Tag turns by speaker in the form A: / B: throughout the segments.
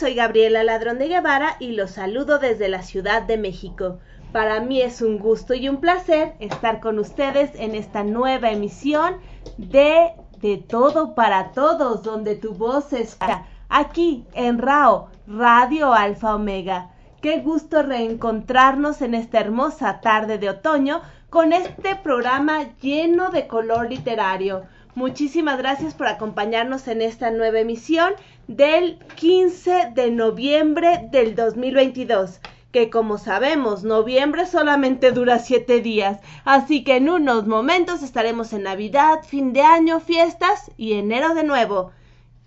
A: Soy Gabriela Ladrón de Guevara y los saludo desde la Ciudad de México. Para mí es un gusto y un placer estar con ustedes en esta nueva emisión de De Todo para Todos, donde tu voz escucha aquí en RAO, Radio Alfa Omega. Qué gusto reencontrarnos en esta hermosa tarde de otoño con este programa lleno de color literario. Muchísimas gracias por acompañarnos en esta nueva emisión del 15 de noviembre del 2022 que como sabemos, noviembre solamente dura siete días, así que en unos momentos estaremos en Navidad, fin de año, fiestas y enero de nuevo.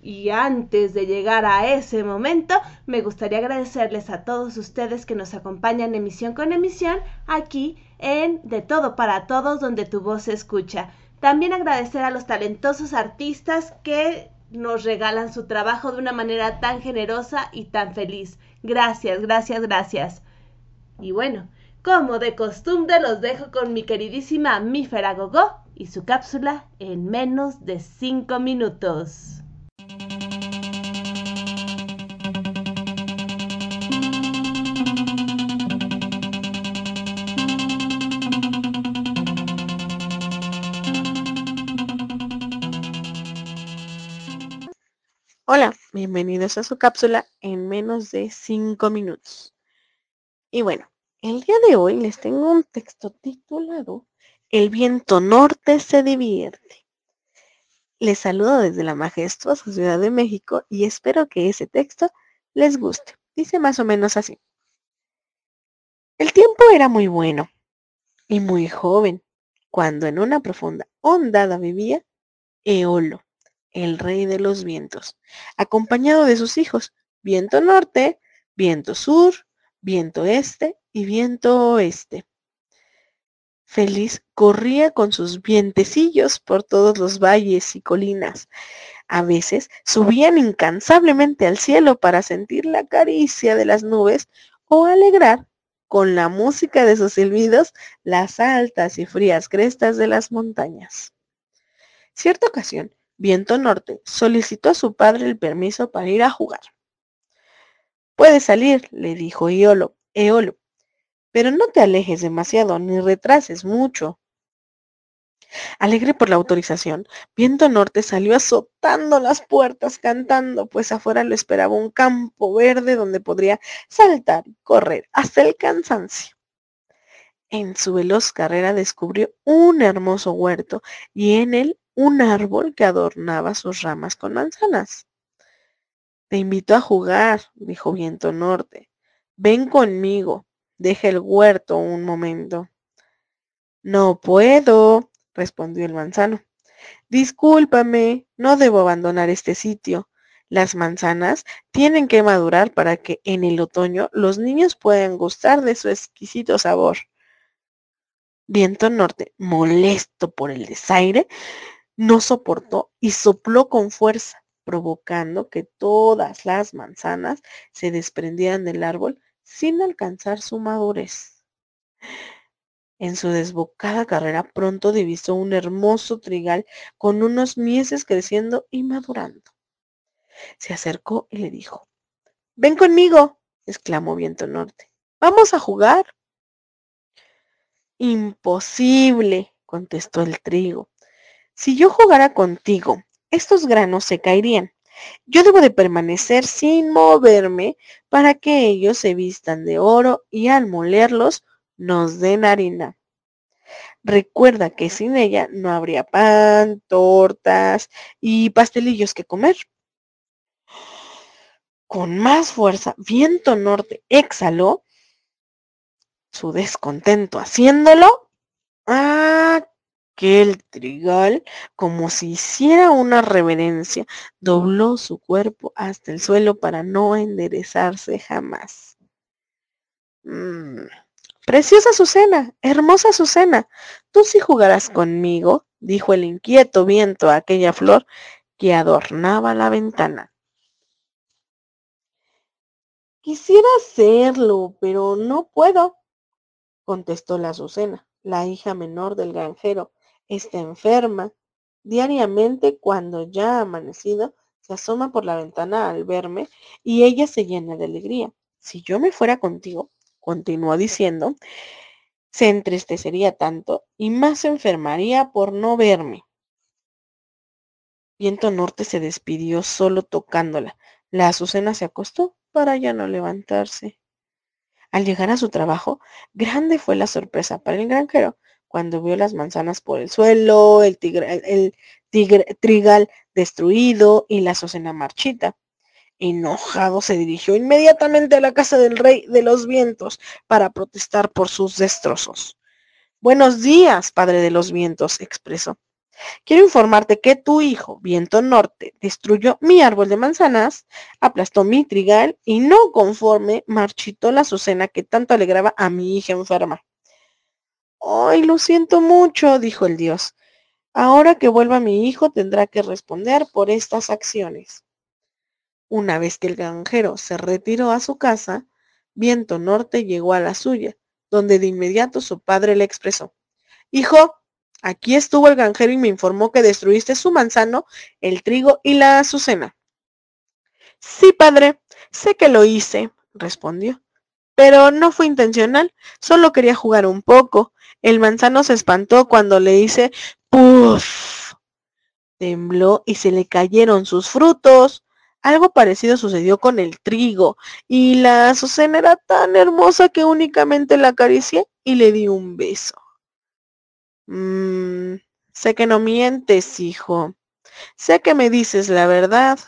A: Y antes de llegar a ese momento, me gustaría agradecerles a todos ustedes que nos acompañan emisión con emisión aquí en De Todo para Todos, donde tu voz se escucha. También agradecer a los talentosos artistas que nos regalan su trabajo de una manera tan generosa y tan feliz. Gracias, gracias, gracias. Y bueno, como de costumbre los dejo con mi queridísima Mífera Gogó y su cápsula en menos de cinco minutos.
B: Bienvenidos a su cápsula en menos de 5 minutos. Y bueno, el día de hoy les tengo un texto titulado El viento norte se divierte. Les saludo desde la majestuosa Ciudad de México y espero que ese texto les guste. Dice más o menos así. El tiempo era muy bueno y muy joven cuando en una profunda hondada vivía Eolo el rey de los vientos, acompañado de sus hijos, viento norte, viento sur, viento este y viento oeste. Feliz corría con sus vientecillos por todos los valles y colinas. A veces subían incansablemente al cielo para sentir la caricia de las nubes o alegrar con la música de sus silbidos las altas y frías crestas de las montañas. Cierta ocasión, Viento Norte solicitó a su padre el permiso para ir a jugar. Puedes salir, le dijo Eolo, Eolo, pero no te alejes demasiado ni retrases mucho. Alegre por la autorización, Viento Norte salió azotando las puertas cantando, pues afuera lo esperaba un campo verde donde podría saltar y correr hasta el cansancio. En su veloz carrera descubrió un hermoso huerto y en él un árbol que adornaba sus ramas con manzanas. Te invito a jugar, dijo Viento Norte. Ven conmigo, deja el huerto un momento. No puedo, respondió el manzano. Discúlpame, no debo abandonar este sitio. Las manzanas tienen que madurar para que en el otoño los niños puedan gustar de su exquisito sabor. Viento Norte, molesto por el desaire, no soportó y sopló con fuerza, provocando que todas las manzanas se desprendieran del árbol sin alcanzar su madurez. En su desbocada carrera pronto divisó un hermoso trigal con unos mieses creciendo y madurando. Se acercó y le dijo, Ven conmigo, exclamó Viento Norte. Vamos a jugar. Imposible, contestó el trigo. Si yo jugara contigo, estos granos se caerían. Yo debo de permanecer sin moverme para que ellos se vistan de oro y al molerlos nos den harina. Recuerda que sin ella no habría pan, tortas y pastelillos que comer. Con más fuerza, Viento Norte exhaló su descontento haciéndolo. ¡Ah! Que el trigal, como si hiciera una reverencia, dobló su cuerpo hasta el suelo para no enderezarse jamás. Mm, preciosa Azucena, hermosa Azucena, tú sí jugarás conmigo, dijo el inquieto viento a aquella flor que adornaba la ventana. Quisiera hacerlo, pero no puedo, contestó la Azucena, la hija menor del granjero, está enferma. Diariamente, cuando ya ha amanecido, Se asoma por la ventana al verme y ella se llena de alegría. Si yo me fuera contigo, continuó diciendo, se entristecería tanto y más se enfermaría por no verme. Viento Norte se despidió solo tocándola. La Azucena se acostó para ya no levantarse. Al llegar a su trabajo, grande fue la sorpresa para el granjero cuando vio las manzanas por el suelo, el, el trigal destruido y la azucena marchita. Enojado se dirigió inmediatamente a la casa del rey de los vientos para protestar por sus destrozos. Buenos días, padre de los vientos, expresó. Quiero informarte que tu hijo, Viento Norte, destruyó mi árbol de manzanas, aplastó mi trigal y no conforme marchitó la azucena que tanto alegraba a mi hija enferma. Ay, lo siento mucho, dijo el dios. Ahora que vuelva mi hijo tendrá que responder por estas acciones. Una vez que el granjero se retiró a su casa, Viento Norte llegó a la suya, donde de inmediato su padre le expresó. Hijo, aquí estuvo el granjero y me informó que destruiste su manzano, el trigo y la azucena. Sí, padre, sé que lo hice, respondió. Pero no fue intencional, solo quería jugar un poco. El manzano se espantó cuando le hice ¡puf! Tembló y se le cayeron sus frutos. Algo parecido sucedió con el trigo, y la azucena era tan hermosa que únicamente la acaricié y le di un beso. Mmm, sé que no mientes, hijo. Sé que me dices la verdad.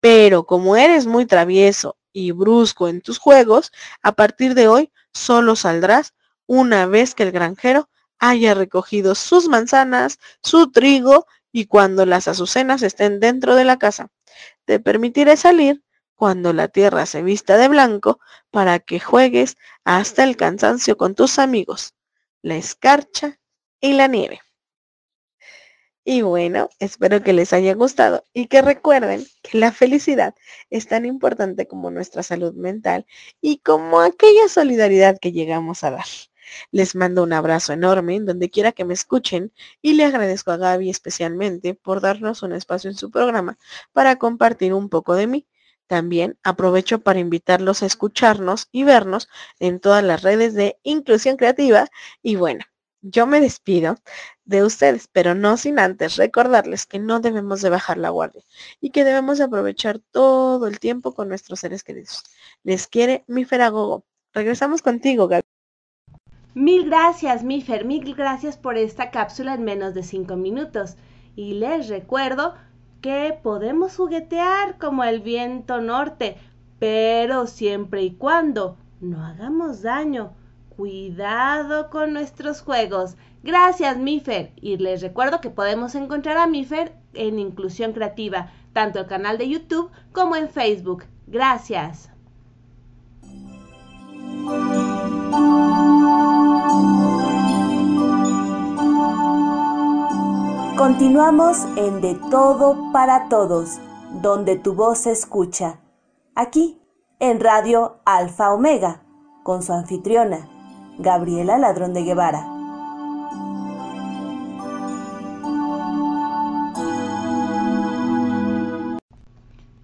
B: Pero como eres muy travieso y brusco en tus juegos, a partir de hoy solo saldrás una vez que el granjero haya recogido sus manzanas, su trigo y cuando las azucenas estén dentro de la casa. Te permitiré salir cuando la tierra se vista de blanco para que juegues hasta el cansancio con tus amigos, la escarcha y la nieve. Y bueno, espero que les haya gustado y que recuerden que la felicidad es tan importante como nuestra salud mental y como aquella solidaridad que llegamos a dar. Les mando un abrazo enorme donde quiera que me escuchen y le agradezco a Gaby especialmente por darnos un espacio en su programa para compartir un poco de mí. También aprovecho para invitarlos a escucharnos y vernos en todas las redes de Inclusión Creativa y bueno, yo me despido de ustedes, pero no sin antes recordarles que no debemos de bajar la guardia y que debemos de aprovechar todo el tiempo con nuestros seres queridos. Les quiere mi Feragogo. Regresamos contigo, Gaby.
A: Mil gracias, Mifer, mil gracias por esta cápsula en menos de cinco minutos. Y les recuerdo que podemos juguetear como el viento norte, pero siempre y cuando no hagamos daño Cuidado con nuestros juegos. Gracias, Mifer. Y les recuerdo que podemos encontrar a Mifer en Inclusión Creativa, tanto el canal de YouTube como en Facebook. Gracias.
C: Continuamos en De Todo para Todos, donde tu voz se escucha. Aquí, en Radio Alfa Omega, con su anfitriona, Gabriela Ladrón de Guevara.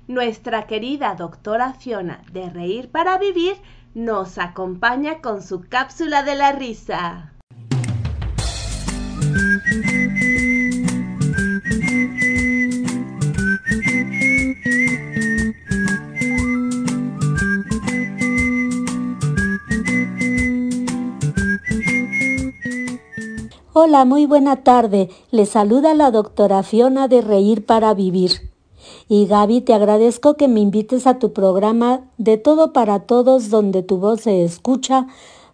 A: Nuestra querida doctora Fiona de Reír para Vivir nos acompaña con su cápsula de la risa.
D: Hola, muy buena tarde. Le saluda la doctora Fiona de Reír para Vivir. Y Gaby, te agradezco que me invites a tu programa de Todo para Todos donde tu voz se escucha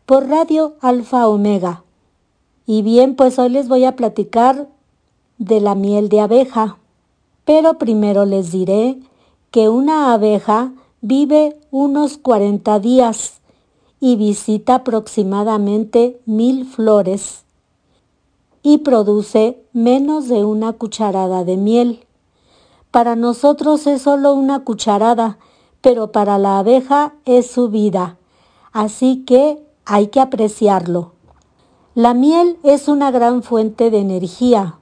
D: por Radio Alfa Omega. Y bien, pues hoy les voy a platicar de la miel de abeja. Pero primero les diré que una abeja vive unos 40 días y visita aproximadamente mil flores y produce menos de una cucharada de miel. Para nosotros es solo una cucharada, pero para la abeja es su vida, así que hay que apreciarlo. La miel es una gran fuente de energía.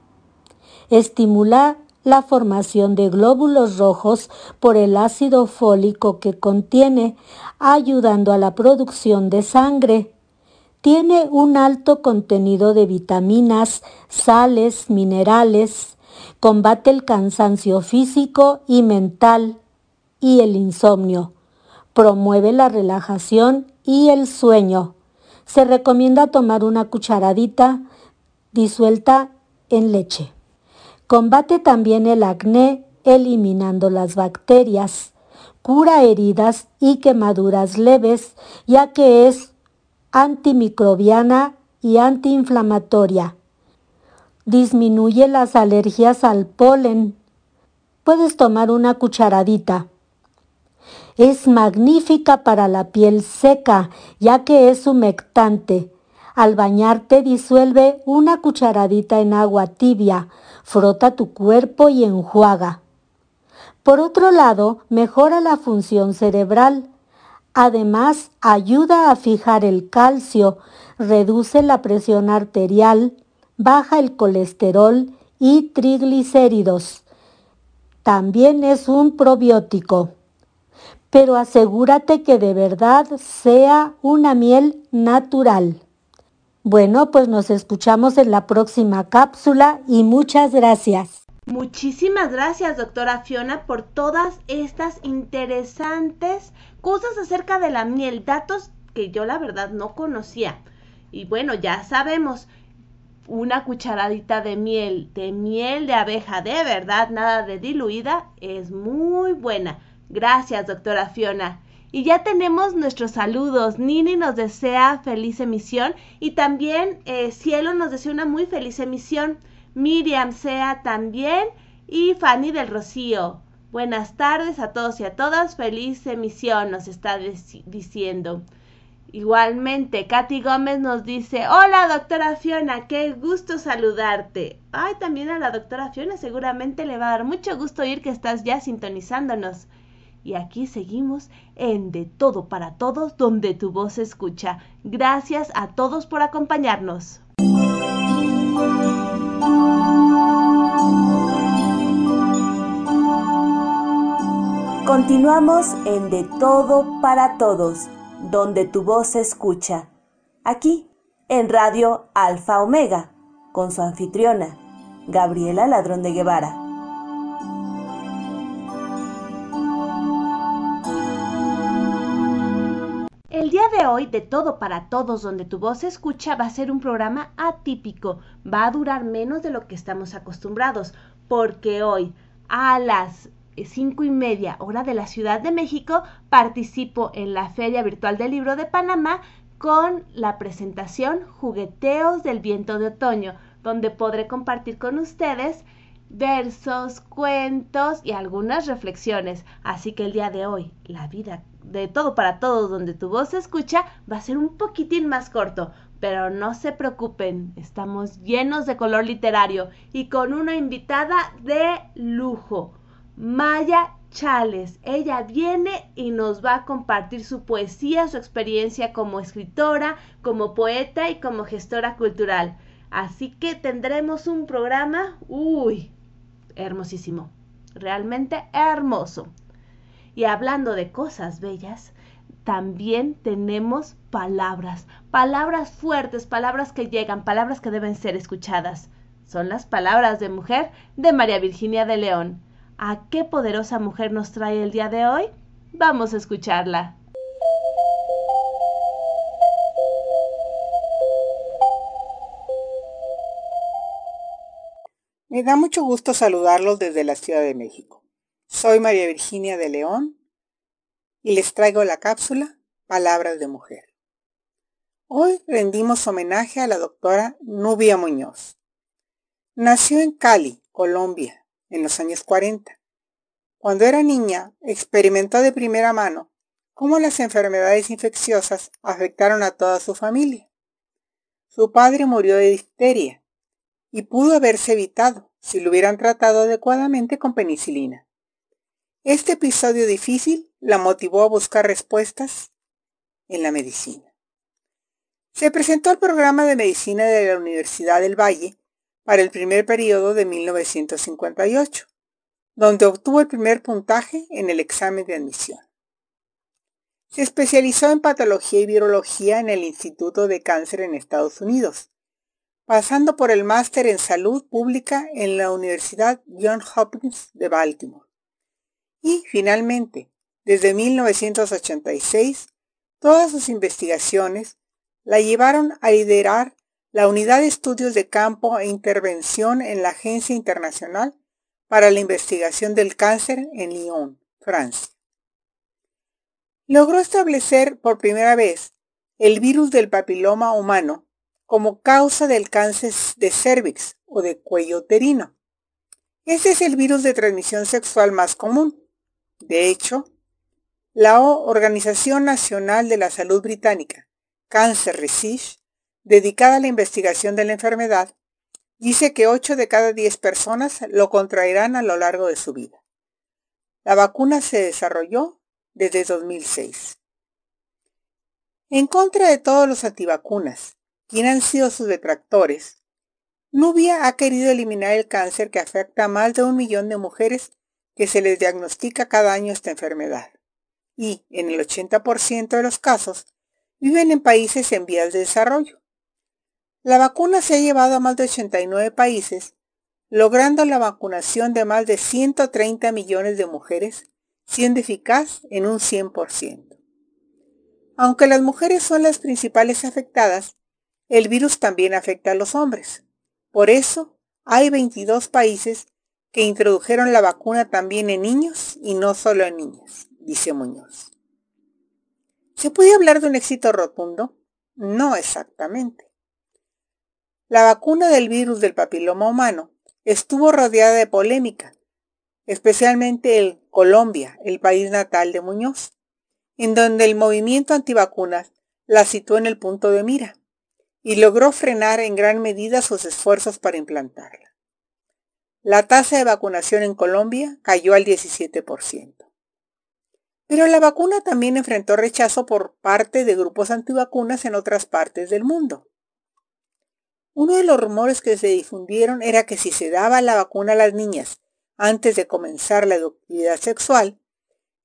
D: Estimula la formación de glóbulos rojos por el ácido fólico que contiene, ayudando a la producción de sangre. Tiene un alto contenido de vitaminas, sales, minerales, combate el cansancio físico y mental y el insomnio, promueve la relajación y el sueño. Se recomienda tomar una cucharadita disuelta en leche. Combate también el acné eliminando las bacterias. Cura heridas y quemaduras leves, ya que es antimicrobiana y antiinflamatoria. Disminuye las alergias al polen. Puedes tomar una cucharadita. Es magnífica para la piel seca, ya que es humectante. Al bañarte disuelve una cucharadita en agua tibia, frota tu cuerpo y enjuaga. Por otro lado, mejora la función cerebral. Además, ayuda a fijar el calcio, reduce la presión arterial, baja el colesterol y triglicéridos. También es un probiótico. Pero asegúrate que de verdad sea una miel natural. Bueno, pues nos escuchamos en la próxima cápsula y muchas gracias.
A: Muchísimas gracias, doctora Fiona, por todas estas interesantes cosas acerca de la miel, datos que yo la verdad no conocía. Y bueno, ya sabemos, una cucharadita de miel, de miel de abeja, de verdad, nada de diluida, es muy buena. Gracias, doctora Fiona. Y ya tenemos nuestros saludos. Nini nos desea feliz emisión y también eh, Cielo nos desea una muy feliz emisión. Miriam Sea también y Fanny del Rocío. Buenas tardes a todos y a todas. Feliz emisión nos está diciendo. Igualmente, Katy Gómez nos dice, hola doctora Fiona, qué gusto saludarte. Ay, también a la doctora Fiona seguramente le va a dar mucho gusto oír que estás ya sintonizándonos. Y aquí seguimos en De Todo para Todos, donde tu voz se escucha. Gracias a todos por acompañarnos.
C: Continuamos en De Todo para Todos, donde tu voz se escucha. Aquí, en Radio Alfa Omega, con su anfitriona, Gabriela Ladrón de Guevara.
A: El día de hoy, de todo para todos, donde tu voz se escucha, va a ser un programa atípico. Va a durar menos de lo que estamos acostumbrados, porque hoy a las cinco y media hora de la Ciudad de México participo en la Feria Virtual del Libro de Panamá con la presentación Jugueteos del Viento de Otoño, donde podré compartir con ustedes versos, cuentos y algunas reflexiones. Así que el día de hoy, la vida de todo para todos donde tu voz se escucha va a ser un poquitín más corto, pero no se preocupen, estamos llenos de color literario y con una invitada de lujo, Maya Chales. Ella viene y nos va a compartir su poesía, su experiencia como escritora, como poeta y como gestora cultural. Así que tendremos un programa, uy, hermosísimo, realmente hermoso. Y hablando de cosas bellas, también tenemos palabras, palabras fuertes, palabras que llegan, palabras que deben ser escuchadas. Son las palabras de mujer de María Virginia de León. ¿A qué poderosa mujer nos trae el día de hoy? Vamos a escucharla.
E: Me da mucho gusto saludarlos desde la Ciudad de México. Soy María Virginia de León y les traigo la cápsula Palabras de Mujer. Hoy rendimos homenaje a la doctora Nubia Muñoz. Nació en Cali, Colombia, en los años 40. Cuando era niña, experimentó de primera mano cómo las enfermedades infecciosas afectaron a toda su familia. Su padre murió de difteria y pudo haberse evitado si lo hubieran tratado adecuadamente con penicilina. Este episodio difícil la motivó a buscar respuestas en la medicina. Se presentó al programa de medicina de la Universidad del Valle para el primer periodo de 1958 donde obtuvo el primer puntaje en el examen de admisión. Se especializó en patología y virología en el Instituto de Cáncer en Estados Unidos, pasando por el máster en salud pública en la Universidad Johns Hopkins de Baltimore. Y finalmente, desde 1986, todas sus investigaciones la llevaron a liderar la Unidad de Estudios de Campo e Intervención en la Agencia Internacional para la Investigación del Cáncer en Lyon, Francia. Logró establecer por primera vez el virus del papiloma humano como causa del cáncer de cervix o de cuello uterino. Ese es el virus de transmisión sexual más común. De hecho, la Organización Nacional de la Salud Británica, Cancer Research, dedicada a la investigación de la enfermedad, dice que 8 de cada 10 personas lo contraerán a lo largo de su vida. La vacuna se desarrolló desde 2006. En contra de todos los antivacunas, quien han sido sus detractores, Nubia ha querido eliminar el cáncer que afecta a más de un millón de mujeres que se les diagnostica cada año esta enfermedad. Y, en el 80% de los casos, viven en países en vías de desarrollo. La vacuna se ha llevado a más de 89 países, logrando la vacunación de más de 130 millones de mujeres, siendo eficaz en un 100%. Aunque las mujeres son las principales afectadas, el virus también afecta a los hombres. Por eso, hay 22 países que introdujeron la vacuna también en niños y no solo en niñas, dice Muñoz. ¿Se puede hablar de un éxito rotundo? No exactamente. La vacuna del virus del papiloma humano estuvo rodeada de polémica, especialmente en Colombia, el país natal de Muñoz, en donde el movimiento antivacunas la situó en el punto de mira y logró frenar en gran medida sus esfuerzos para implantarla. La tasa de vacunación en Colombia cayó al 17%. Pero la vacuna también enfrentó rechazo por parte de grupos antivacunas en otras partes del mundo. Uno de los rumores que se difundieron era que si se daba la vacuna a las niñas antes de comenzar la actividad sexual,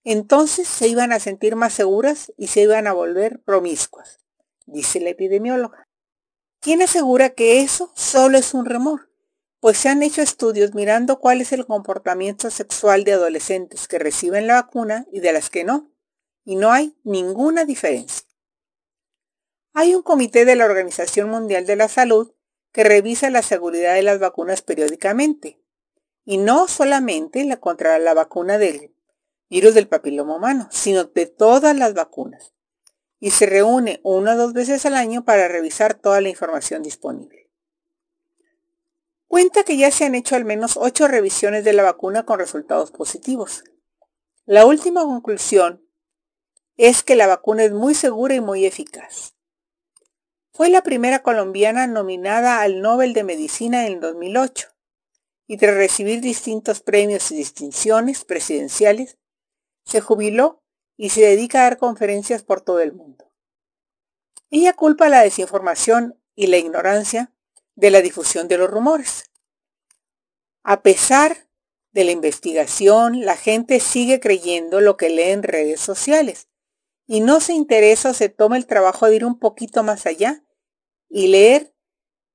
E: entonces se iban a sentir más seguras y se iban a volver promiscuas, dice la epidemióloga. ¿Quién asegura que eso solo es un rumor? Pues se han hecho estudios mirando cuál es el comportamiento sexual de adolescentes que reciben la vacuna y de las que no, y no hay ninguna diferencia. Hay un comité de la Organización Mundial de la Salud que revisa la seguridad de las vacunas periódicamente. Y no solamente la contra la vacuna del virus del papiloma humano, sino de todas las vacunas. Y se reúne una o dos veces al año para revisar toda la información disponible. Cuenta que ya se han hecho al menos ocho revisiones de la vacuna con resultados positivos. La última conclusión es que la vacuna es muy segura y muy eficaz. Fue la primera colombiana nominada al Nobel de Medicina en 2008 y tras recibir distintos premios y distinciones presidenciales, se jubiló y se dedica a dar conferencias por todo el mundo. Ella culpa la desinformación y la ignorancia de la difusión de los rumores. A pesar de la investigación, la gente sigue creyendo lo que lee en redes sociales y no se interesa o se toma el trabajo de ir un poquito más allá y leer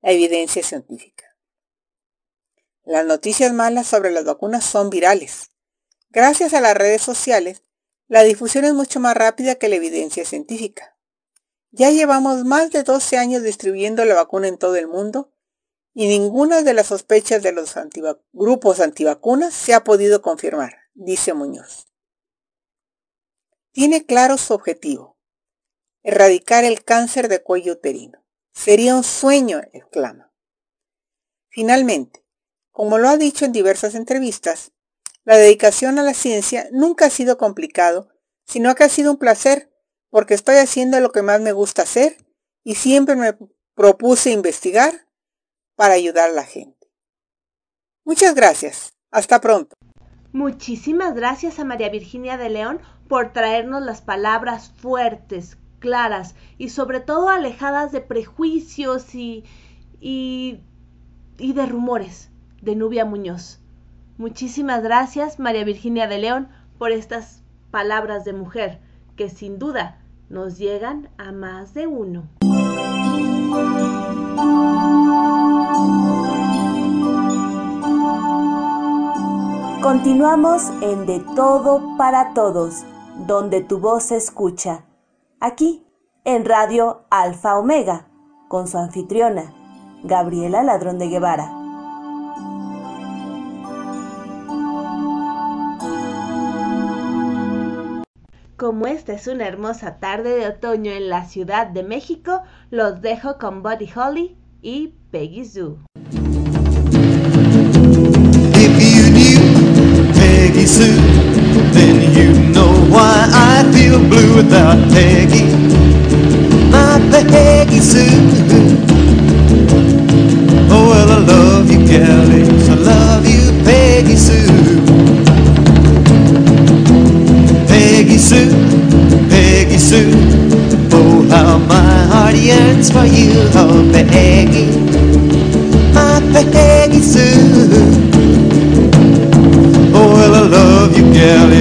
E: la evidencia científica. Las noticias malas sobre las vacunas son virales. Gracias a las redes sociales, la difusión es mucho más rápida que la evidencia científica. Ya llevamos más de 12 años distribuyendo la vacuna en todo el mundo y ninguna de las sospechas de los grupos antivacunas se ha podido confirmar, dice Muñoz. Tiene claro su objetivo, erradicar el cáncer de cuello uterino. Sería un sueño, exclama. Finalmente, como lo ha dicho en diversas entrevistas, la dedicación a la ciencia nunca ha sido complicado, sino que ha sido un placer, porque estoy haciendo lo que más me gusta hacer y siempre me propuse investigar para ayudar a la gente. Muchas gracias. Hasta pronto.
A: Muchísimas gracias a María Virginia de León por traernos las palabras fuertes, claras y sobre todo alejadas de prejuicios y, y, y de rumores de Nubia Muñoz. Muchísimas gracias, María Virginia de León, por estas palabras de mujer que sin duda nos llegan a más de uno.
C: Continuamos en De Todo para Todos, donde tu voz se escucha. Aquí, en Radio Alfa Omega, con su anfitriona, Gabriela Ladrón de Guevara.
A: Como esta es una hermosa tarde de otoño en la Ciudad de México, los dejo con Buddy Holly y Peggy Sue.
F: Peggy Sue, then you know why I feel blue without Peggy. My Peggy Sue. Oh, well, I love you, Kelly. My heart yearns for you, oh, Peggy. My Peggy Sue. Oh, well, I love you, gal,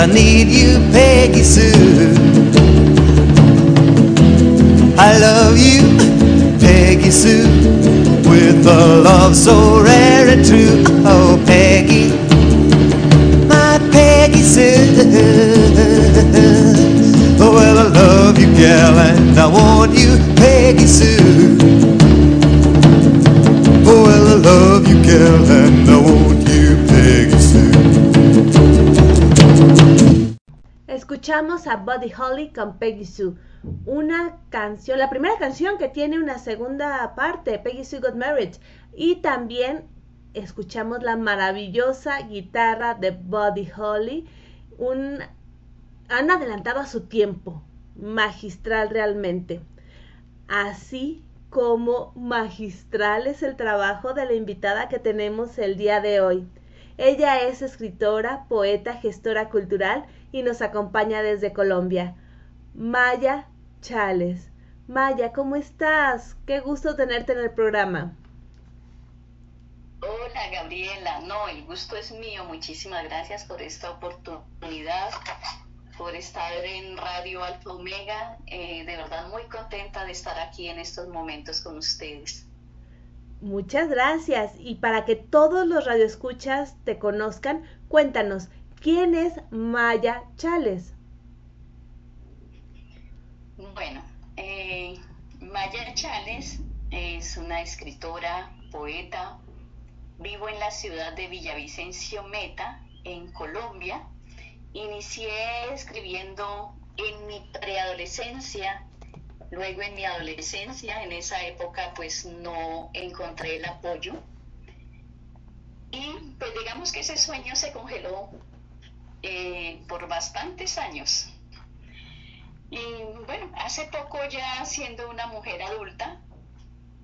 F: sunny A
A: Buddy Holly con Peggy Sue, una canción, la primera canción que tiene una segunda parte, Peggy Sue Got Married, y también escuchamos la maravillosa guitarra de Buddy Holly, un, han adelantado a su tiempo, magistral realmente. Así como magistral es el trabajo de la invitada que tenemos el día de hoy. Ella es escritora, poeta, gestora cultural y nos acompaña desde Colombia. Maya Chales. Maya, ¿cómo estás? Qué gusto tenerte en el programa.
G: Hola Gabriela, no, el gusto es mío. Muchísimas gracias por esta oportunidad, por estar en Radio Alfa Omega. Eh, de verdad muy contenta de estar aquí en estos momentos con ustedes.
A: Muchas gracias. Y para que todos los radioescuchas te conozcan, cuéntanos, ¿quién es Maya Chales?
G: Bueno, eh, Maya Chales es una escritora, poeta, Vivo en la ciudad de Villavicencio Meta, en Colombia. Inicié escribiendo en mi preadolescencia, luego en mi adolescencia, en esa época pues no encontré el apoyo. Y pues digamos que ese sueño se congeló eh, por bastantes años. Y bueno, hace poco ya siendo una mujer adulta,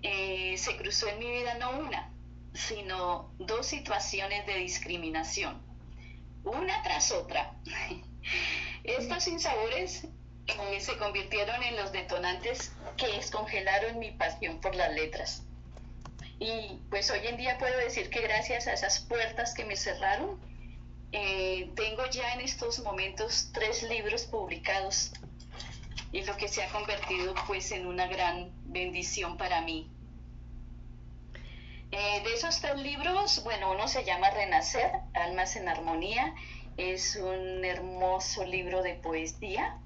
G: eh, se cruzó en mi vida no una, sino dos situaciones de discriminación, una tras otra. Estos sinsabores eh, se convirtieron en los detonantes que descongelaron mi pasión por las letras. Y pues hoy en día puedo decir que gracias a esas puertas que me cerraron, eh, tengo ya en estos momentos tres libros publicados y lo que se ha convertido pues en una gran bendición para mí. Eh, de esos tres libros, bueno, uno se llama Renacer, Almas en Armonía, es un hermoso libro de poesía.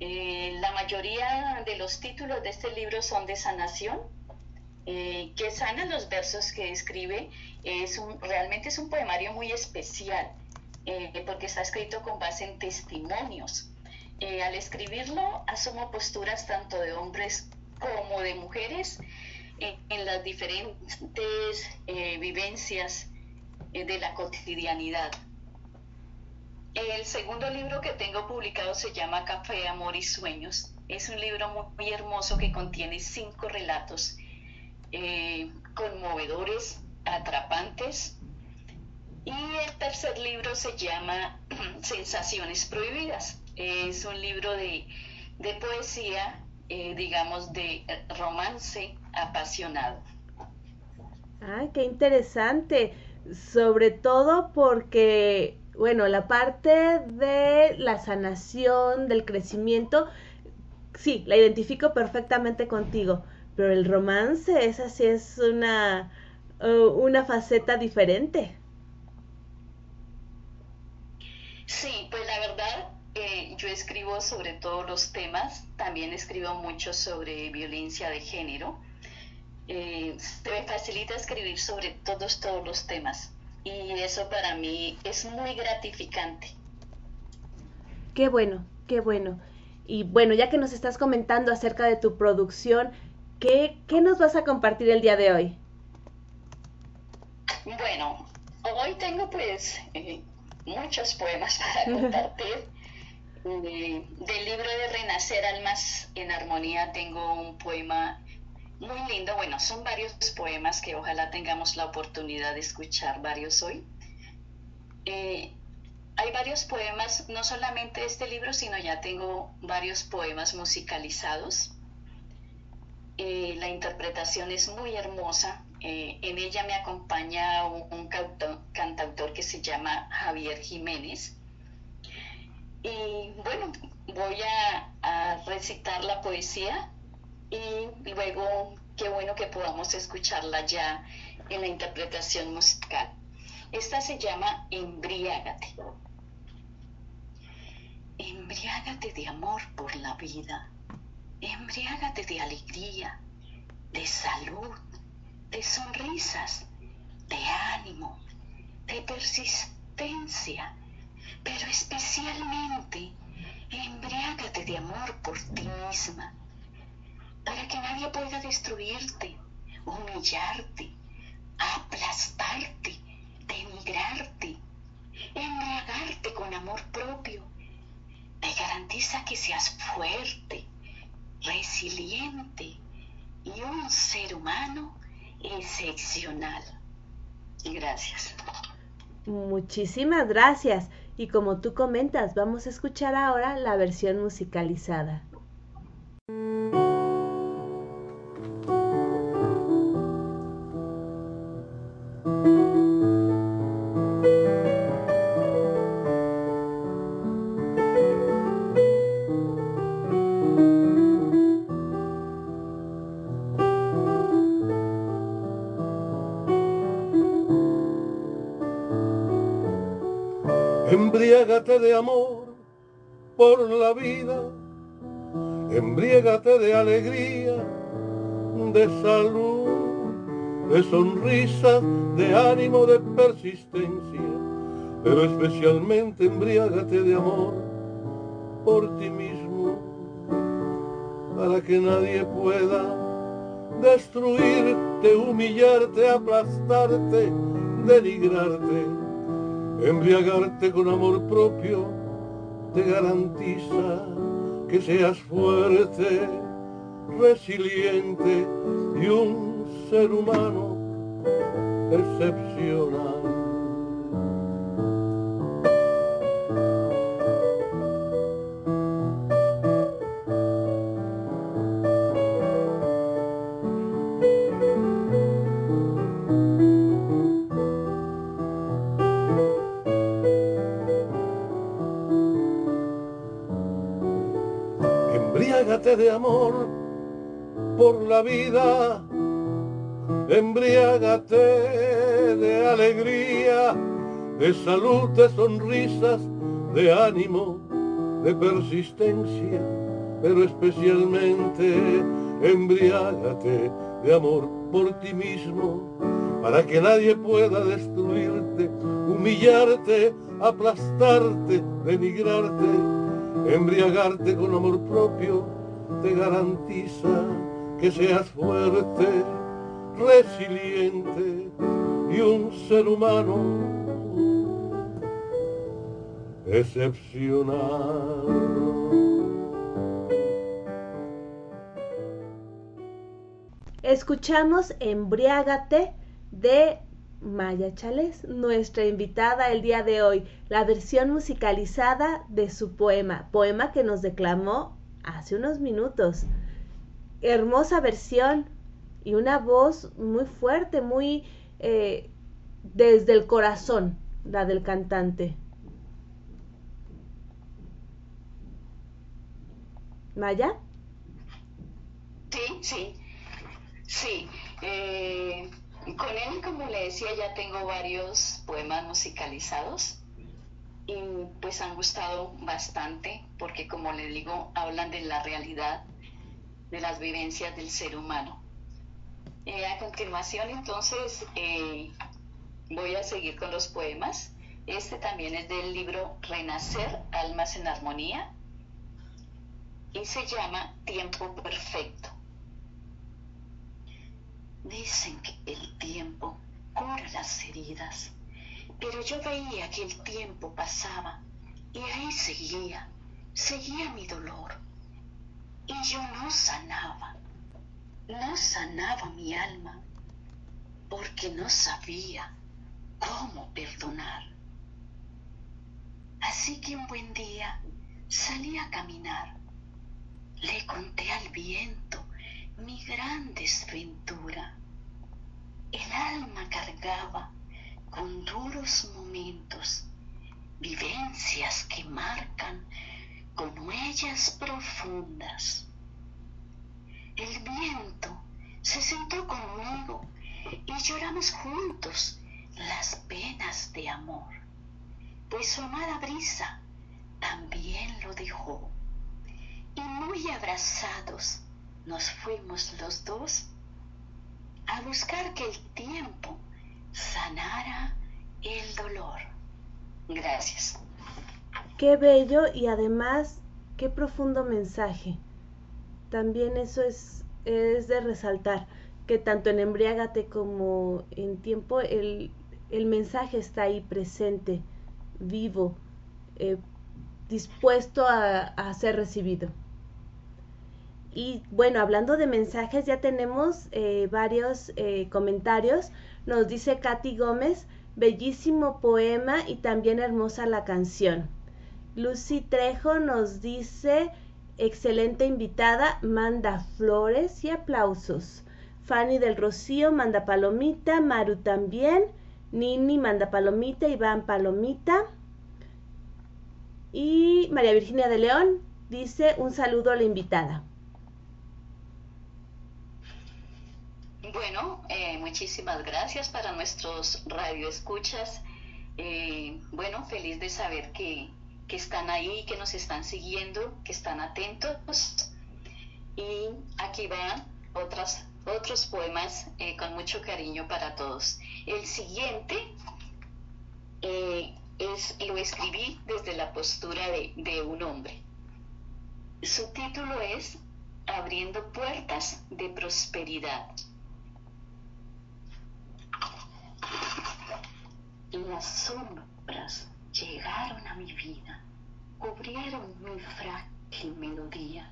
G: Eh, la mayoría de los títulos de este libro son de sanación, eh, que sana los versos que escribe. Es realmente es un poemario muy especial, porque está escrito con base en testimonios. al escribirlo, asumo posturas tanto de hombres como de mujeres en, las diferentes eh, vivencias eh, de la cotidianidad. El segundo libro que tengo publicado se llama Café, Amor y Sueños. Es un libro muy, hermoso que contiene cinco relatos eh, conmovedores, atrapantes. Y el tercer libro se llama Sensaciones Prohibidas. Es un libro de, de poesía eh, digamos, de romance apasionado.
A: Ay, qué interesante. Sobre todo porque, bueno, la parte de la sanación, del crecimiento, sí, la identifico perfectamente contigo, pero el romance, esa sí es una, uh, una faceta diferente.
G: Sí, pues la verdad, eh, yo escribo sobre todos los temas, también escribo mucho sobre violencia de género. Eh, me facilita escribir sobre todos, todos los temas y eso para mí es muy gratificante.
A: Qué bueno, qué bueno. Y bueno, ya que nos estás comentando acerca de tu producción, ¿qué, qué nos vas a compartir el día de hoy?
G: Bueno, hoy tengo pues eh, muchos poemas para compartir del libro de Renacer Almas en Armonía tengo un poema muy lindo. Bueno, son varios poemas que ojalá tengamos la oportunidad de escuchar varios hoy. Eh, hay varios poemas, no solamente este libro, sino ya tengo varios poemas musicalizados. Eh, la interpretación es muy hermosa. Eh, en ella me acompaña un cantautor que se llama Javier Jiménez y bueno, voy a, recitar la poesía y luego qué bueno que podamos escucharla ya en la interpretación musical. Esta se llama Embriágate. Embriágate de amor por la vida. Embriágate de alegría, de salud, de sonrisas, de ánimo, de persistencia pero especialmente embriágate de amor por ti misma, para que nadie pueda destruirte, humillarte, aplastarte, denigrarte, embriagarte con amor propio. Te garantiza que seas fuerte, resiliente y un ser humano excepcional. Gracias.
A: Muchísimas gracias. Y como tú comentas, vamos a escuchar ahora la versión musicalizada.
H: De alegría, de salud, de sonrisas, de ánimo, de persistencia, pero especialmente embriégate de amor por ti mismo, para que nadie pueda destruirte, humillarte, aplastarte, denigrarte. Embriagarte con amor propio te garantiza que seas fuerte, resiliente y un ser humano excepcional. De salud, de sonrisas, de ánimo, de persistencia, pero especialmente embriágate de amor por ti mismo, para que nadie pueda destruirte, humillarte, aplastarte, denigrarte, embriagarte con amor propio, te garantiza que seas fuerte, resiliente y un ser humano excepcional.
A: Escuchamos Embriágate de Maya Chales, nuestra invitada el día de hoy, la versión musicalizada de su poema, poema que nos declamó hace unos minutos. Hermosa versión y una voz muy fuerte, muy eh, desde el corazón, la del cantante. Maya.
G: Sí, sí. Sí, eh, con él, como le decía, ya tengo varios poemas musicalizados y pues han gustado bastante porque, como le digo, hablan de la realidad, de las vivencias del ser humano. Eh, a continuación, entonces, eh, voy a seguir con los poemas. Este también es del libro Renacer, Almas en Armonía y se llama Tiempo Perfecto. Dicen que el tiempo cura las heridas, pero yo veía que el tiempo pasaba y ahí seguía, seguía mi dolor. Y yo no sanaba, no sanaba mi alma, porque no sabía cómo perdonar. Así que un buen día salí a caminar. Le conté al viento mi gran desventura. El alma cargaba con duros momentos, vivencias que marcan con huellas profundas. El viento se sentó conmigo y lloramos juntos las penas de amor, pues su amada brisa también lo dejó. Y muy abrazados nos fuimos los dos a buscar que el tiempo sanara el dolor. Gracias.
A: Qué bello y además qué profundo mensaje. También eso es, es de resaltar, que tanto en Embriágate como en Tiempo el, el mensaje está ahí presente, vivo, eh, dispuesto a, a ser recibido. Y bueno, hablando de mensajes, ya tenemos eh, varios eh, comentarios. Nos dice Katy Gómez, bellísimo poema y también hermosa la canción. Lucy Trejo nos dice, excelente invitada, manda flores y aplausos. Fanny del Rocío manda palomita, Maru también, Nini manda palomita, Iván palomita. Y María Virginia de León dice un saludo a la invitada.
G: Bueno, eh, muchísimas gracias para nuestros radioescuchas. Eh, bueno, feliz de saber que, que están ahí, que nos están siguiendo, que están atentos. Y aquí van otras, otros poemas eh, con mucho cariño para todos. El siguiente es, lo escribí desde la postura de, de un hombre. Su título es Abriendo puertas de prosperidad. Las sombras llegaron a mi vida, cubrieron mi frágil melodía.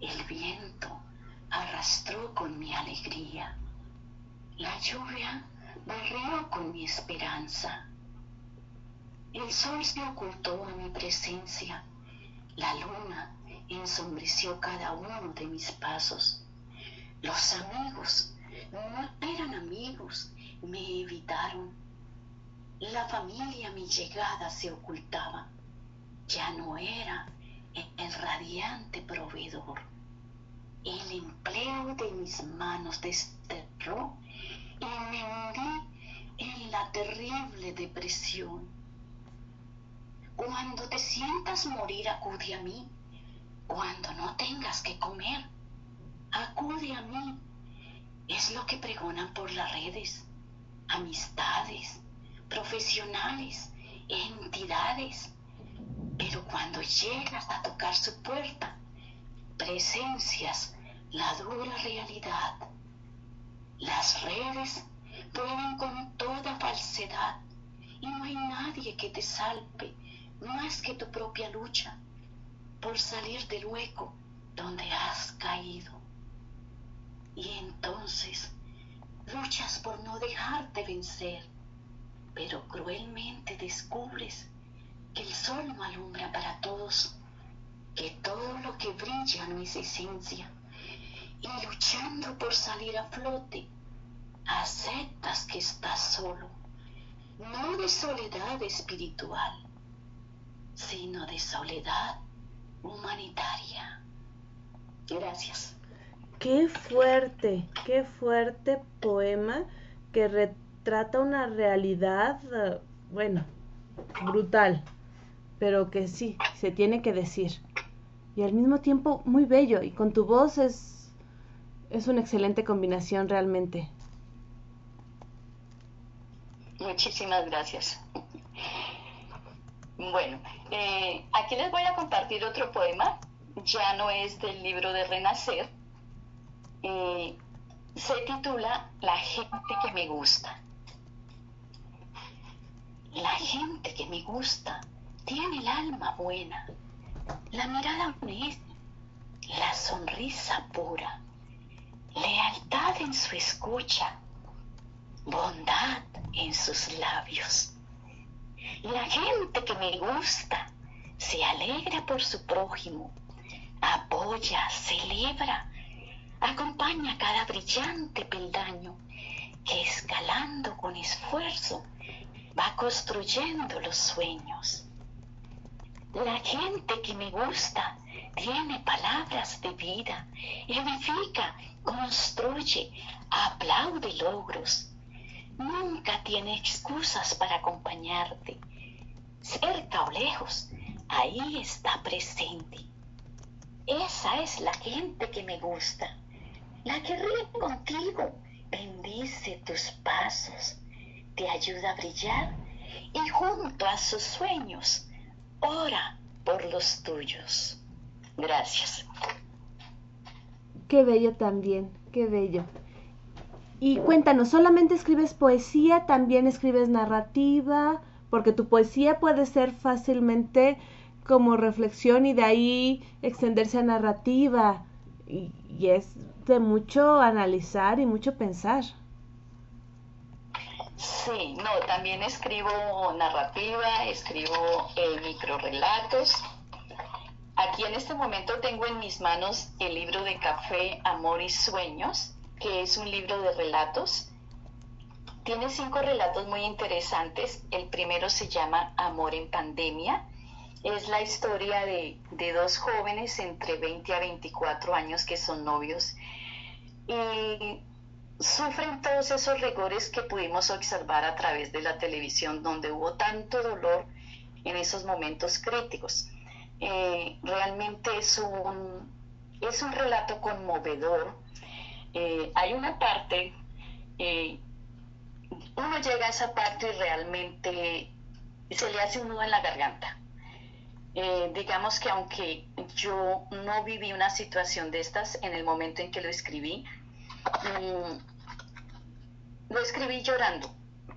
G: El viento arrastró con mi alegría. La lluvia barrió con mi esperanza. El sol se ocultó a mi presencia. La luna ensombreció cada uno de mis pasos. Los amigos no eran amigos, me evitaron la familia a mi llegada se ocultaba. Ya no era el radiante proveedor. el empleo de mis manos desterró y me hundí en la terrible depresión. Cuando te sientas morir, acude a mí. Cuando no tengas que comer, acude a mí. Es lo que pregonan por las redes. Amistades, profesionales, entidades. Pero cuando llegas a tocar su puerta, presencias la dura realidad. Las redes prueban con toda falsedad y no hay nadie que te salve más que tu propia lucha por salir del hueco donde has caído. Y entonces luchas por no dejarte vencer, pero cruelmente descubres que el sol no alumbra para todos, que todo lo que brilla no es esencia, y luchando por salir a flote, aceptas que estás solo, no de soledad espiritual, sino de soledad humanitaria. Gracias.
A: Qué fuerte, qué fuerte poema que retrata una realidad, eh, bueno, brutal, pero que sí, se tiene que decir. Y al mismo tiempo muy bello, y con tu voz es, es una excelente combinación realmente.
G: Muchísimas gracias. Bueno, eh, aquí les voy a compartir otro poema, ya no es del libro de Renacer, eh, se titula La gente que me gusta. La gente que me gusta tiene el alma buena, la mirada honesta, la sonrisa pura, lealtad en su escucha, bondad en sus labios. La gente que me gusta se alegra por su prójimo, apoya, celebra, acompaña cada brillante peldaño que escalando con esfuerzo va construyendo los sueños. La gente que me gusta tiene palabras de vida, edifica, construye, aplaude logros. Nunca tiene excusas para acompañarte. Cerca o lejos, ahí está presente. Esa es la gente que me gusta, la que ríe contigo, bendice tus pasos, te ayuda a brillar y junto a sus sueños ora por los tuyos. Gracias.
A: Qué bello también, qué bello. Y cuéntanos, ¿solamente escribes poesía? ¿También escribes narrativa? Porque tu poesía puede ser fácilmente como reflexión y de ahí extenderse a narrativa. Y, y es de mucho analizar y mucho pensar.
G: Sí, no, también escribo narrativa, escribo eh, microrelatos. Aquí en este momento tengo en mis manos el libro de Café, Amor y Sueños, que es un libro de relatos. Tiene cinco relatos muy interesantes. El primero se llama Amor en Pandemia. Es la historia de, de dos jóvenes entre 20 a 24 años que son novios y sufren todos esos rigores que pudimos observar a través de la televisión, donde hubo tanto dolor en esos momentos críticos. Eh, realmente es un, es un relato conmovedor. Eh, hay una parte, eh, uno llega a esa parte y realmente se le hace un nudo en la garganta. digamos que aunque yo no viví una situación de estas en el momento en que lo escribí, mm, lo escribí llorando,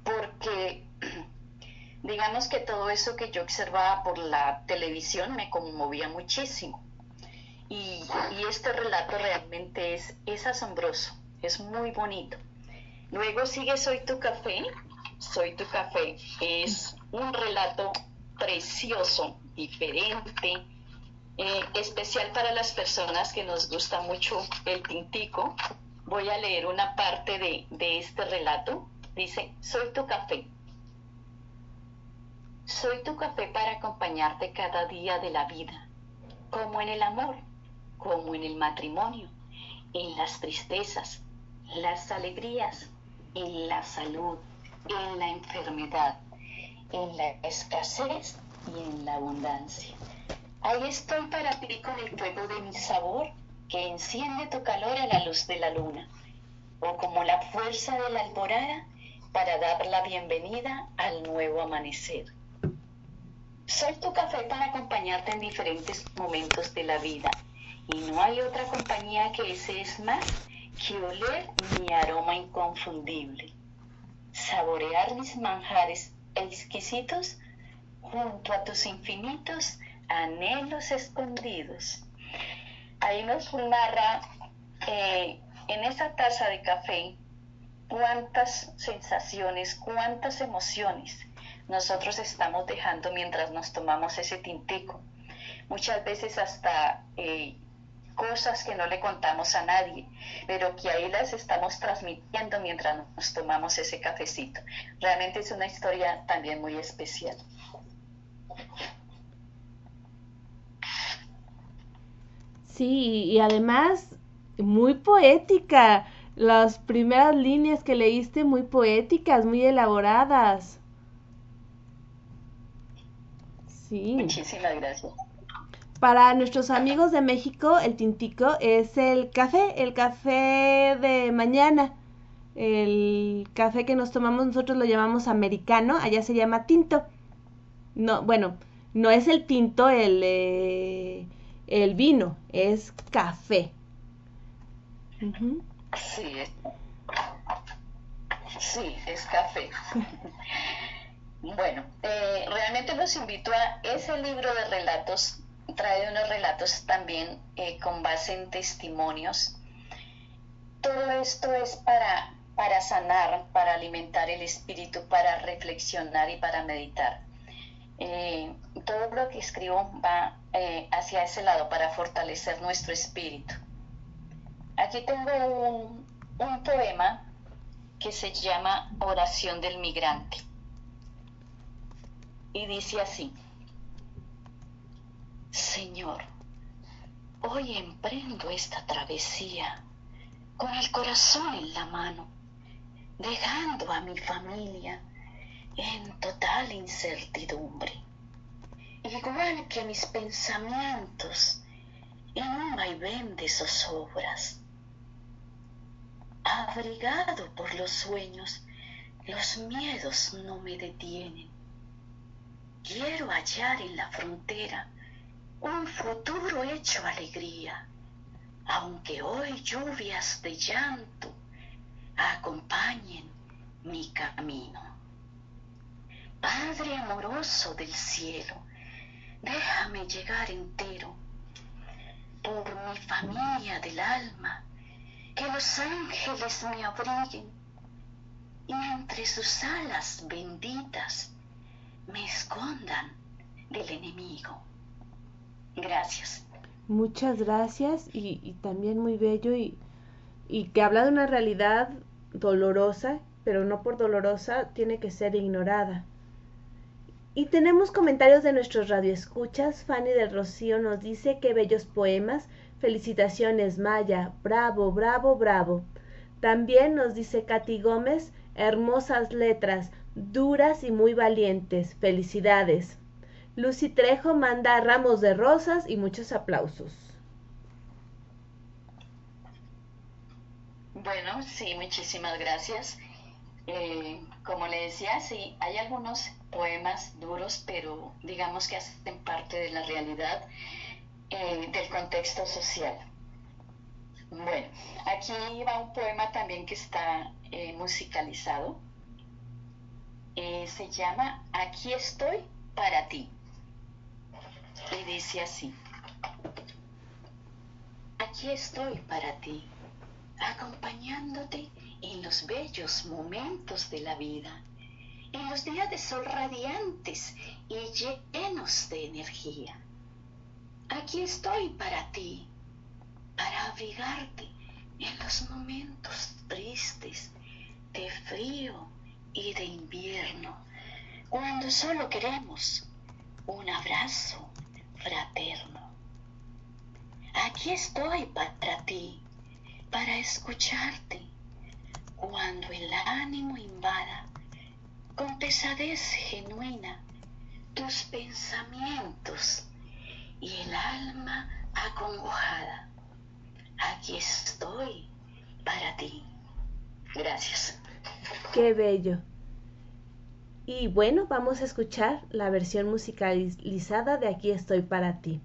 G: porque digamos que todo eso que yo observaba por la televisión me conmovía muchísimo. Y, este relato realmente es, es asombroso, es muy bonito. Luego sigue Soy tu café. Soy tu café es un relato precioso, diferente, eh, especial para las personas que nos gusta mucho el tintico, Voy a leer una parte de, de este relato. Dice, soy tu café. Soy tu café para acompañarte cada día de la vida, como en el amor, como en el matrimonio, en las tristezas, las alegrías, en la salud, en la enfermedad, en la escasez y en la abundancia. Ahí estoy para ti con el fuego de mi sabor que enciende tu calor a la luz de la luna, o como la fuerza de la alborada para dar la bienvenida al nuevo amanecer. Soy tu café para acompañarte en diferentes momentos de la vida y no hay otra compañía que ese es más que oler mi aroma inconfundible, saborear mis manjares exquisitos junto a tus infinitos anhelos escondidos. Ahí nos narra eh, en esa taza de café cuántas sensaciones, cuántas emociones nosotros estamos dejando mientras nos tomamos ese tintico. Muchas veces hasta eh, cosas que no le contamos a nadie, pero que ahí las estamos transmitiendo mientras nos tomamos ese cafecito. Realmente es una historia también muy especial.
A: Sí, y además muy poética. Las primeras líneas que leíste muy poéticas, muy elaboradas. Sí.
G: Muchísimas gracias.
A: Para nuestros amigos de México, el tintico es el café, el café de mañana. El café que nos tomamos nosotros lo llamamos americano, allá se llama tinto. No, bueno, no es el tinto el, eh, el vino, es café.
G: Sí, es, sí, es café. bueno, eh, realmente los invito a ese libro de relatos, trae unos relatos también eh, con base en testimonios. Todo esto es para, para sanar, para alimentar el espíritu, para reflexionar y para meditar. Eh, todo lo que escribo va hacia ese lado para fortalecer nuestro espíritu. Aquí tengo un poema que se llama Oración del Migrante. Y dice así, Señor, hoy emprendo esta travesía con el corazón en la mano, dejando a mi familia en total incertidumbre, igual que mis pensamientos en un vaivén de zozobras abrigado por los sueños, los miedos no me detienen. Quiero hallar en la frontera un futuro hecho alegría, aunque hoy lluvias de llanto acompañen mi camino. Padre amoroso del cielo, déjame llegar entero por mi familia del alma que los ángeles me abriguen y entre sus alas benditas me escondan del enemigo. Gracias.
A: Muchas gracias y, también muy bello y, y que habla de una realidad dolorosa, pero no por dolorosa tiene que ser ignorada. Y tenemos comentarios de nuestros radioescuchas. Fanny del Rocío nos dice que bellos poemas Felicitaciones, Maya. Bravo, bravo, bravo. También nos dice Katy Gómez, hermosas letras, duras y muy valientes. Felicidades. Lucy Trejo manda ramos de rosas y muchos aplausos.
G: Bueno, sí, muchísimas gracias. Eh, como le decía, sí, hay algunos poemas duros, pero digamos que hacen parte de la realidad eh, del contexto social. Bueno, aquí va un poema también que está eh, musicalizado. Eh, se llama Aquí estoy para ti. Y dice así. Aquí estoy para ti, acompañándote en los bellos momentos de la vida, en los días de sol radiantes y llenos de energía Aquí estoy para ti, para abrigarte en los momentos tristes de frío y de invierno, cuando solo queremos un abrazo fraterno. Aquí estoy para ti, para escucharte cuando el ánimo invada con pesadez genuina tus pensamientos y el alma acongojada. Aquí estoy para ti. Gracias.
A: Qué bello. Y bueno, vamos a escuchar la versión musicalizada de Aquí estoy para ti.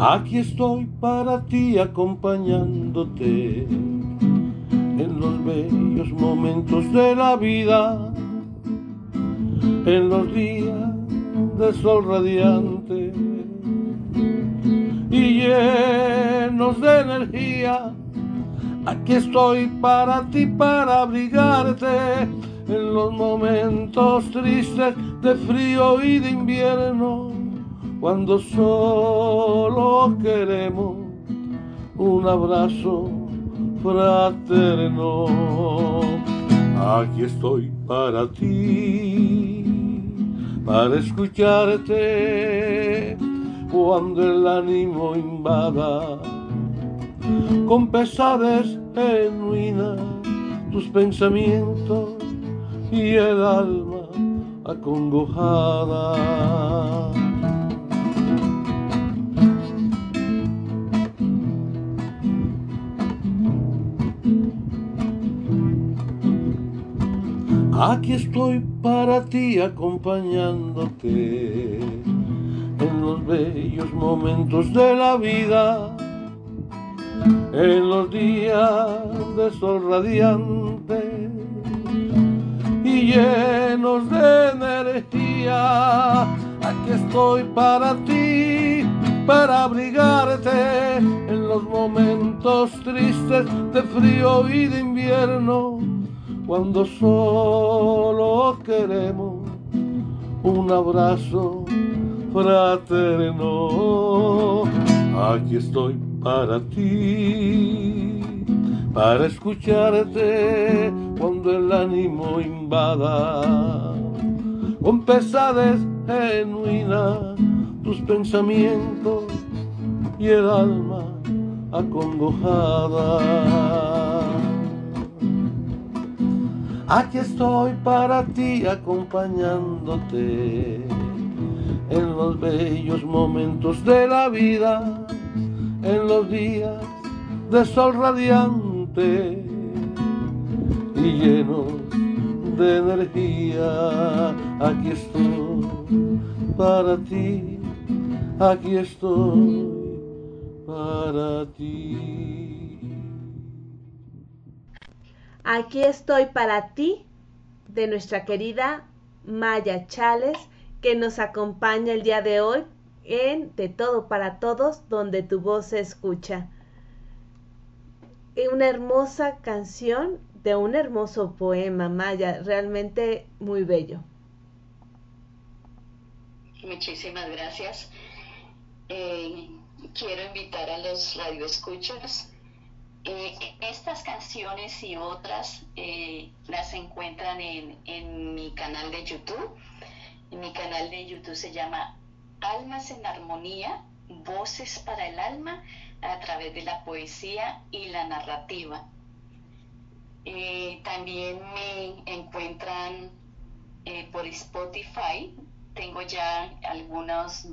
H: Aquí estoy para ti acompañándote en los bellos momentos de la vida, en los días de sol radiante y llenos de energía. Aquí estoy para ti, para abrigarte en los momentos tristes de frío y de invierno cuando solo queremos un abrazo fraterno. Aquí estoy para ti, para escucharte cuando el ánimo invada con pesares genuinas tus pensamientos y el alma acongojada. Aquí estoy para ti acompañándote en los bellos momentos de la vida, en los días de sol radiante y llenos de energía. Aquí estoy para ti, para abrigarte en los momentos tristes de frío y de invierno cuando solo queremos un abrazo fraterno. Aquí estoy para ti, para escucharte cuando el ánimo invada con pesadez genuina tus pensamientos y el alma acongojada. Aquí estoy para ti acompañándote en los bellos momentos de la vida, en los días de sol radiante y llenos de energía. Aquí estoy para ti, aquí estoy para ti.
A: Aquí estoy para ti de nuestra querida Maya Chales que nos acompaña el día de hoy en De Todo para Todos, donde tu voz se escucha. Una hermosa canción de un hermoso poema, Maya, realmente muy bello.
G: Muchísimas gracias. Eh, quiero invitar a los radioescuchas eh, estas canciones y otras eh, las encuentran en, en, mi canal de YouTube. Mi canal de YouTube se llama Almas en Armonía, Voces para el Alma a través de la poesía y la narrativa. Eh, también me encuentran por Spotify. Tengo ya algunos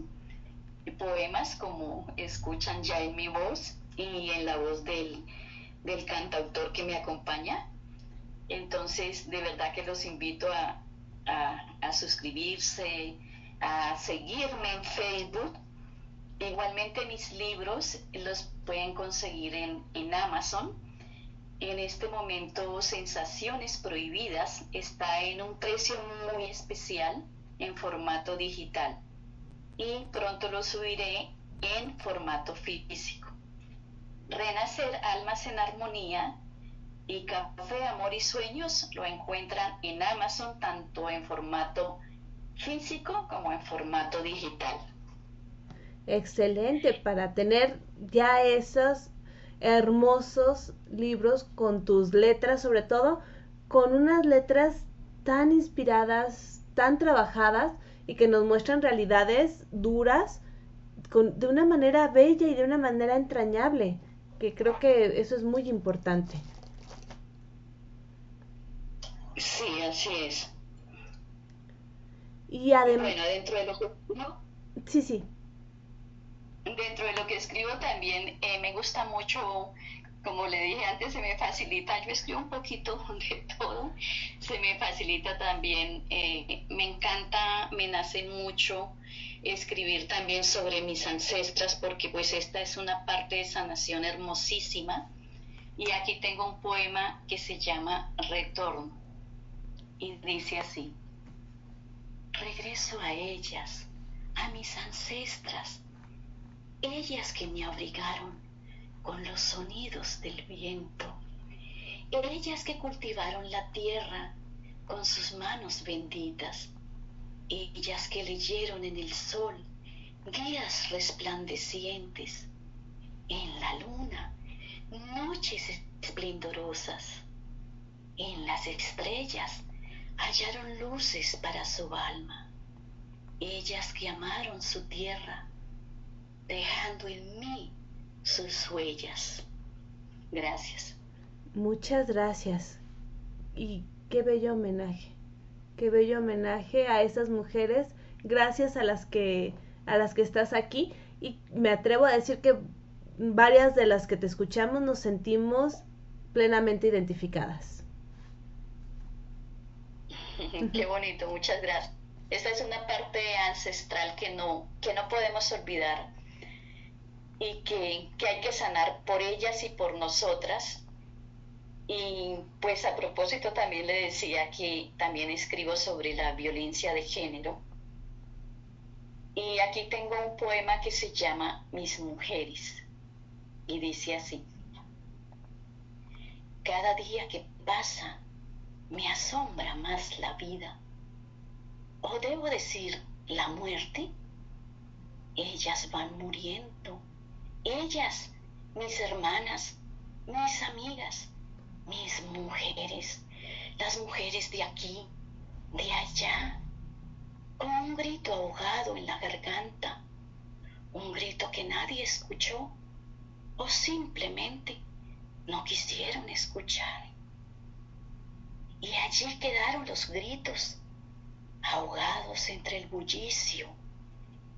G: poemas como escuchan ya en mi voz y en la voz del, del cantautor que me acompaña. Entonces, de verdad que los invito a, a, suscribirse, a seguirme en Facebook. Igualmente mis libros los pueden conseguir en, en Amazon. En este momento Sensaciones Prohibidas está en un precio muy especial en formato digital y pronto lo subiré en formato físico. Renacer Almas en Armonía y Café Amor y Sueños lo encuentran en Amazon tanto en formato físico como en formato digital.
A: Excelente, para tener ya esos hermosos libros con tus letras, sobre todo con unas letras tan inspiradas, tan trabajadas y que nos muestran realidades duras de una manera bella y de una manera entrañable, que creo que eso es muy importante.
G: Sí, así es.
A: Y además...
G: Bueno, dentro de lo que...
A: Sí, sí.
G: Dentro de lo que escribo también eh, me gusta mucho como le dije antes, se me facilita, yo escribo un poquito de todo, se me facilita también, eh, me encanta, me nace mucho escribir también sobre mis ancestras, porque pues esta es una parte de sanación hermosísima. Y aquí tengo un poema que se llama Retorno. Y dice así, regreso a ellas, a mis ancestras, ellas que me abrigaron con los sonidos del viento. Ellas que cultivaron la tierra con sus manos benditas. Ellas que leyeron en el sol días resplandecientes. En la luna, noches esplendorosas. En las estrellas hallaron luces para su alma. Ellas que amaron su tierra, dejando en mí sus huellas. Gracias.
A: Muchas gracias. Y qué bello homenaje. Qué bello homenaje a esas mujeres, gracias a las que a las que estás aquí y me atrevo a decir que varias de las que te escuchamos nos sentimos plenamente identificadas.
G: Qué bonito, muchas gracias. Esta es una parte ancestral que no que no podemos olvidar y que, hay que sanar por ellas y por nosotras. Y pues a propósito también le decía que también escribo sobre la violencia de género. Y aquí tengo un poema que se llama Mis mujeres. Y dice así. Cada día que pasa me asombra más la vida. O debo decir, la muerte. Ellas van muriendo ellas, mis hermanas, mis amigas, mis mujeres, las mujeres de aquí, de allá, con un grito ahogado en la garganta, un grito que nadie escuchó o simplemente no quisieron escuchar. Y allí quedaron los gritos, ahogados entre el bullicio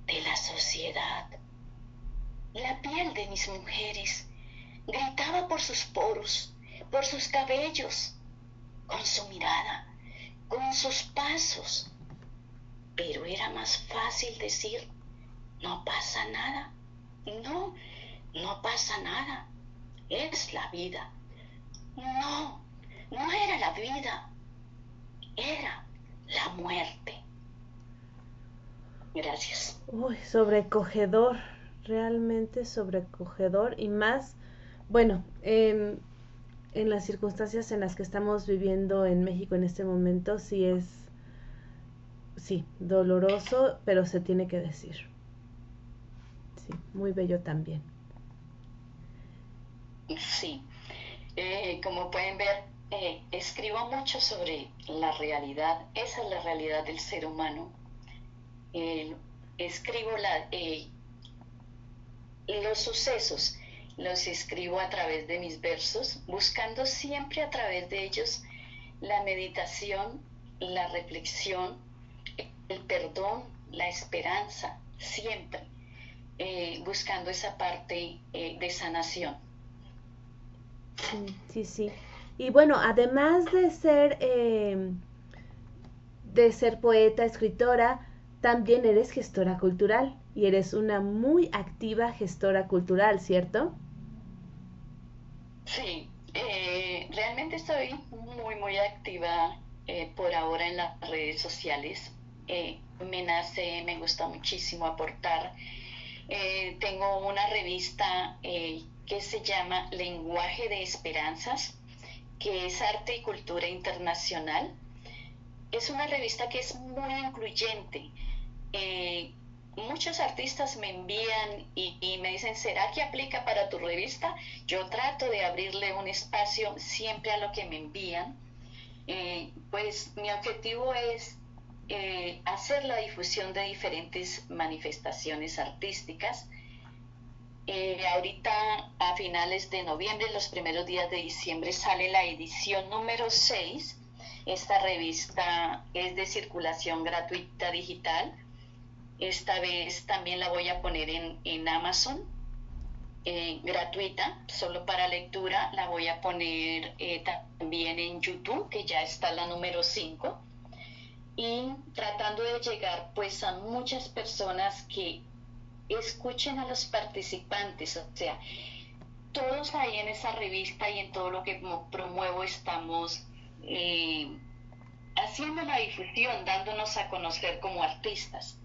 G: de la sociedad la piel de mis mujeres gritaba por sus poros, por sus cabellos, con su mirada, con sus pasos. Pero era más fácil decir, no pasa nada. No, no pasa nada. Es la vida. No, no era la vida. Era la muerte. Gracias.
A: Uy, sobrecogedor realmente sobrecogedor y más, bueno, en, en las circunstancias en las que estamos viviendo en México en este momento, sí es, sí, doloroso, pero se tiene que decir. Sí, muy bello también.
G: Sí, eh, como pueden ver, eh, escribo mucho sobre la realidad, esa es la realidad del ser humano. escribo la, eh, los sucesos los escribo a través de mis versos, buscando siempre a través de ellos la meditación, la reflexión, el perdón, la esperanza, siempre eh, buscando esa parte eh, de sanación.
A: Sí, sí. Y bueno, además de ser, eh, de ser poeta, escritora, también eres gestora cultural y eres una muy activa gestora cultural, ¿cierto?
G: Sí, eh, realmente estoy muy, muy activa eh, por ahora en las redes sociales. Eh, me nace, me gusta muchísimo aportar. tengo una revista que se llama Lenguaje de Esperanzas, que es arte y cultura internacional. Es una revista que es muy incluyente muchos artistas me envían y, me dicen, ¿será que aplica para tu revista? Yo trato de abrirle un espacio siempre a lo que me envían. Eh, pues mi objetivo es eh, hacer la difusión de diferentes manifestaciones artísticas. Eh, ahorita a finales de noviembre, los primeros días de diciembre, sale la edición número 6. Esta revista es de circulación gratuita digital. Esta vez también la voy a poner en, en Amazon eh, gratuita, solo para lectura. La voy a poner eh, también en YouTube, que ya está la número 5. Y tratando de llegar pues a muchas personas que escuchen a los participantes, o sea, todos ahí en esa revista y en todo lo que promuevo estamos eh, haciendo la difusión, dándonos a conocer como artistas,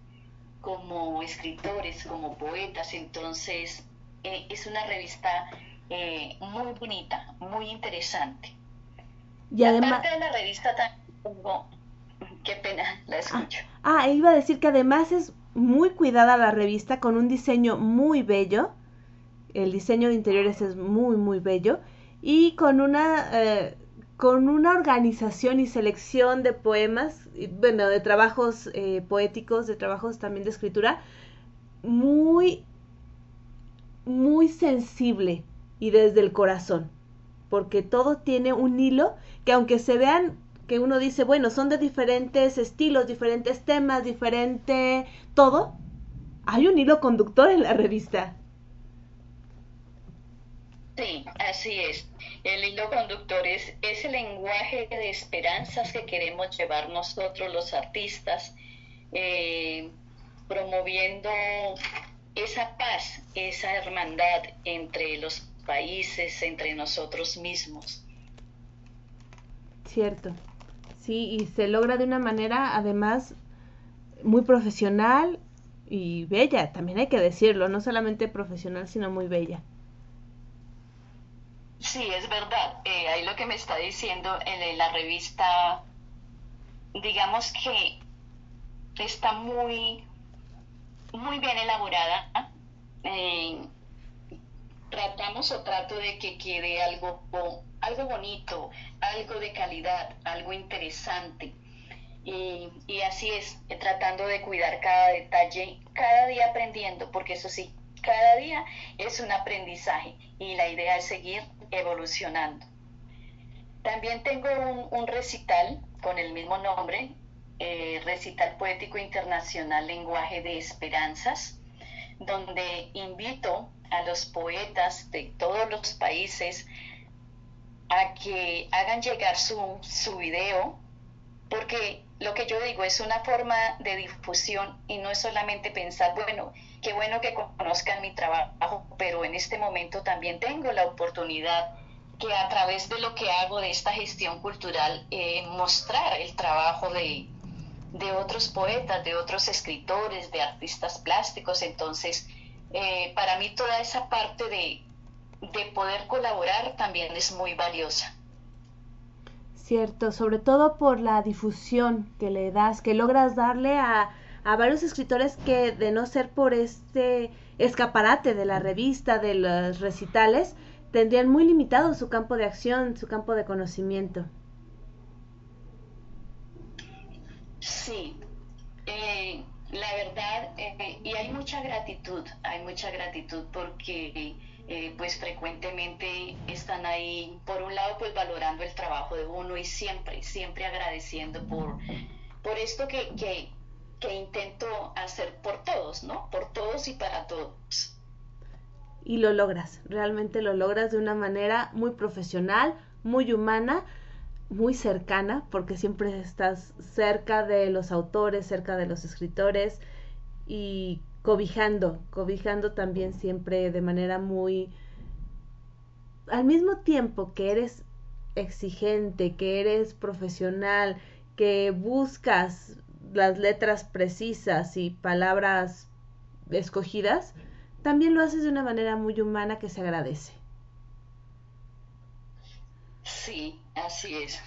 G: como escritores, como poetas. Entonces, eh, es una revista eh, muy bonita, muy interesante. Y además... Aparte de la revista también Qué pena, la escucho.
A: Ah, ah, iba a decir que además es muy cuidada la revista con un diseño muy bello. El diseño de interiores es muy, muy bello. Y con una, eh, con una organización y selección de poemas, bueno, de trabajos poéticos, de trabajos también de escritura, muy muy sensible y desde el corazón, porque todo tiene un hilo que aunque se vean que uno dice, bueno, son de diferentes estilos, diferentes temas, diferente todo, hay un hilo conductor en la revista.
G: Sí, así es. El hilo conductor es ese lenguaje de esperanzas que queremos llevar nosotros los artistas, eh, promoviendo esa paz, esa hermandad entre los países, entre nosotros mismos.
A: Cierto, sí, y se logra de una manera además muy profesional y bella, también hay que decirlo, no solamente profesional, sino muy bella.
G: Sí, es verdad. Eh, ahí lo que me está diciendo en la revista, digamos que está muy muy bien elaborada. Eh, tratamos o trato de que quede algo, algo bonito, algo de calidad, algo interesante. Y, y, así es, tratando de cuidar cada detalle, cada día aprendiendo, porque eso sí, cada día es un aprendizaje y la idea es seguir evolucionando. También tengo un, recital con el mismo nombre, eh, recital poético internacional Lenguaje de Esperanzas, donde invito a los poetas de todos los países a que hagan llegar su, su video, porque lo que yo digo es una forma de difusión y no es solamente pensar, bueno, qué bueno que conozcan mi trabajo, pero en este momento también tengo la oportunidad que a través de lo que hago de esta gestión cultural, eh, mostrar el trabajo de, de otros poetas, de otros escritores, de artistas plásticos. Entonces, eh, para mí toda esa parte de, de poder colaborar también es muy valiosa.
A: Cierto, sobre todo por la difusión que le das, que logras darle a, a varios escritores que de no ser por este escaparate de la revista, de los recitales, tendrían muy limitado su campo de acción, su campo de conocimiento.
G: Sí, eh, la verdad, eh, y hay mucha gratitud, hay mucha gratitud porque eh, pues frecuentemente están ahí, por un lado, pues valorando el trabajo de uno y siempre, siempre agradeciendo por, por esto que, que, que intento hacer por todos, ¿no? Por todos y para todos.
A: Y lo logras, realmente lo logras de una manera muy profesional, muy humana, muy cercana, porque siempre estás cerca de los autores, cerca de los escritores y cobijando, cobijando también siempre de manera muy... Al mismo tiempo que eres exigente, que eres profesional, que buscas las letras precisas y palabras escogidas, también lo haces de una manera muy humana que se agradece.
G: Sí, así es.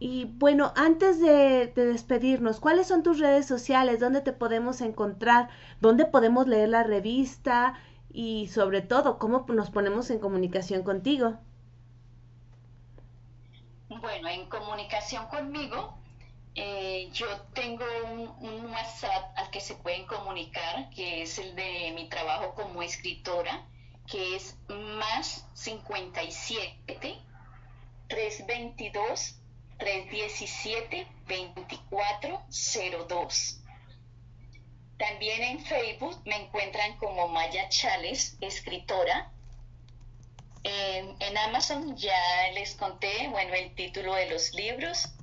A: Y bueno, antes de, despedirnos, ¿cuáles son tus redes sociales? ¿Dónde te podemos encontrar? ¿Dónde podemos leer la revista? Y sobre todo, ¿cómo nos ponemos en comunicación contigo?
G: Bueno, en comunicación conmigo eh, yo tengo un, WhatsApp al que se pueden comunicar, que es el de mi trabajo como escritora, que es más 57 322 317 2402. También en Facebook me encuentran como Maya Chales, escritora. En, en, Amazon ya les conté, bueno, el título de los libros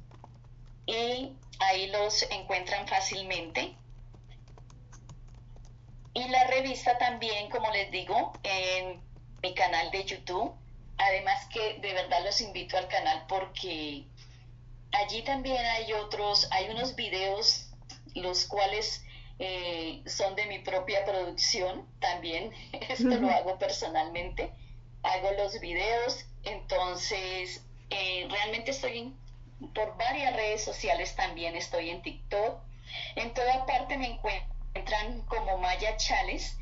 G: y ahí los encuentran fácilmente. Y la revista también, como les digo, en mi canal de YouTube. Además que de verdad los invito al canal porque allí también hay otros, hay unos videos los cuales eh, son de mi propia producción también, esto lo hago personalmente, hago los videos, entonces eh, realmente estoy en, por varias redes sociales también, estoy en TikTok, en toda parte me encuentran como Maya Chales,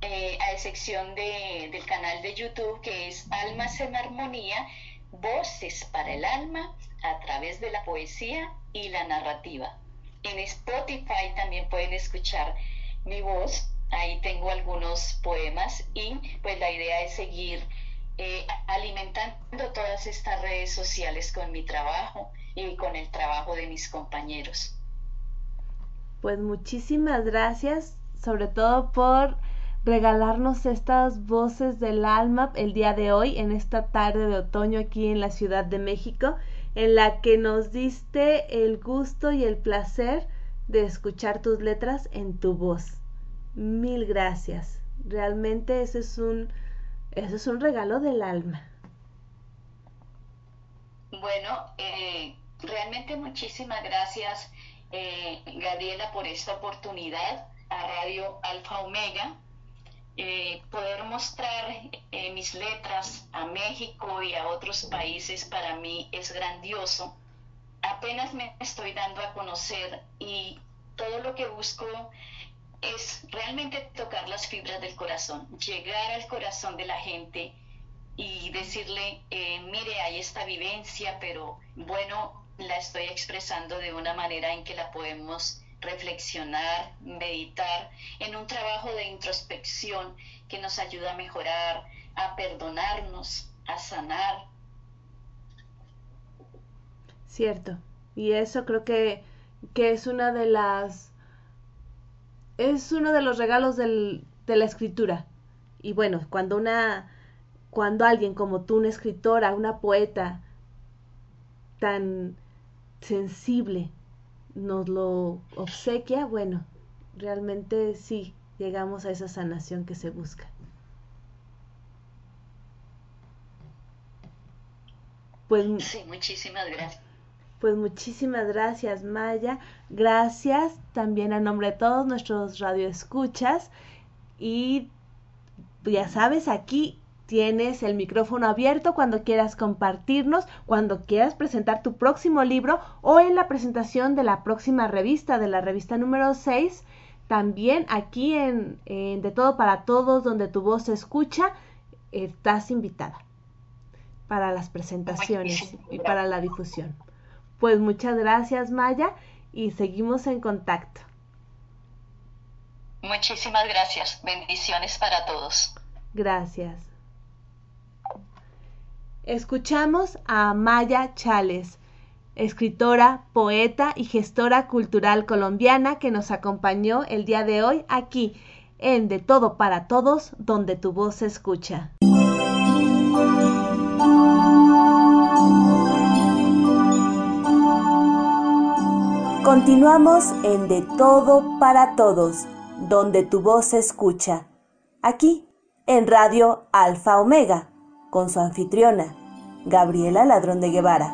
G: eh, a excepción de, del canal de YouTube que es Almas en Armonía, Voces para el Alma a través de la poesía y la narrativa. En Spotify también pueden escuchar mi voz. Ahí tengo algunos poemas y pues la idea es seguir eh, alimentando todas estas redes sociales con mi trabajo y con el trabajo de mis compañeros.
A: Pues muchísimas gracias, sobre todo por regalarnos estas voces del alma el día de hoy, en esta tarde de otoño aquí en la Ciudad de México en la que nos diste el gusto y el placer de escuchar tus letras en tu voz. Mil gracias. Realmente ese es un, ese es un regalo del alma.
G: Bueno, eh, realmente muchísimas gracias, eh, Gabriela, por esta oportunidad a Radio Alfa Omega eh, poder mostrar eh, mis letras a México y a otros países para mí es grandioso. Apenas me estoy dando a conocer y todo lo que busco es realmente tocar las fibras del corazón, llegar al corazón de la gente y decirle, eh, mire, hay esta vivencia, pero bueno, la estoy expresando de una manera en que la podemos reflexionar, meditar en un trabajo de introspección que nos ayuda a mejorar, a perdonarnos, a sanar.
A: Cierto. Y eso creo que, que es una de las... Es uno de los regalos del, de la escritura. Y bueno, cuando una... Cuando alguien como tú, una escritora, una poeta tan sensible, nos lo obsequia, bueno, realmente sí llegamos a esa sanación que se busca.
G: Pues, sí, muchísimas gracias.
A: Pues muchísimas gracias, Maya. Gracias también a nombre de todos nuestros radioescuchas. Y ya sabes, aquí Tienes el micrófono abierto cuando quieras compartirnos, cuando quieras presentar tu próximo libro o en la presentación de la próxima revista, de la revista número 6. También aquí en, De Todo para Todos, donde tu voz se escucha, estás invitada para las presentaciones y para la difusión. Pues muchas gracias Maya y seguimos en contacto.
G: Muchísimas gracias. Bendiciones para todos.
A: Gracias. Escuchamos a Maya Chales, escritora, poeta y gestora cultural colombiana que nos acompañó el día de hoy aquí en De Todo para Todos, donde tu voz se escucha.
C: Continuamos en De Todo para Todos, donde tu voz se escucha. Aquí, en Radio Alfa Omega con su anfitriona, Gabriela Ladrón de Guevara.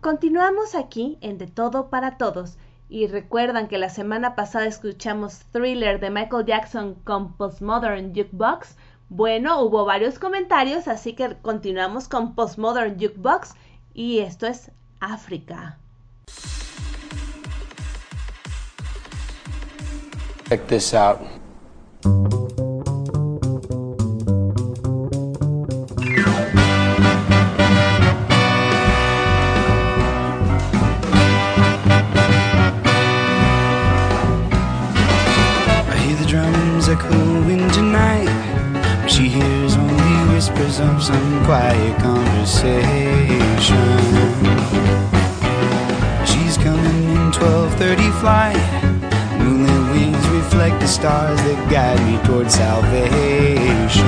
A: Continuamos aquí en De Todo para Todos y recuerdan que la semana pasada escuchamos Thriller de Michael Jackson con Postmodern Jukebox. Bueno, hubo varios comentarios, así que continuamos con Postmodern Jukebox y esto es África.
I: Check this out. Stars that guide me towards salvation.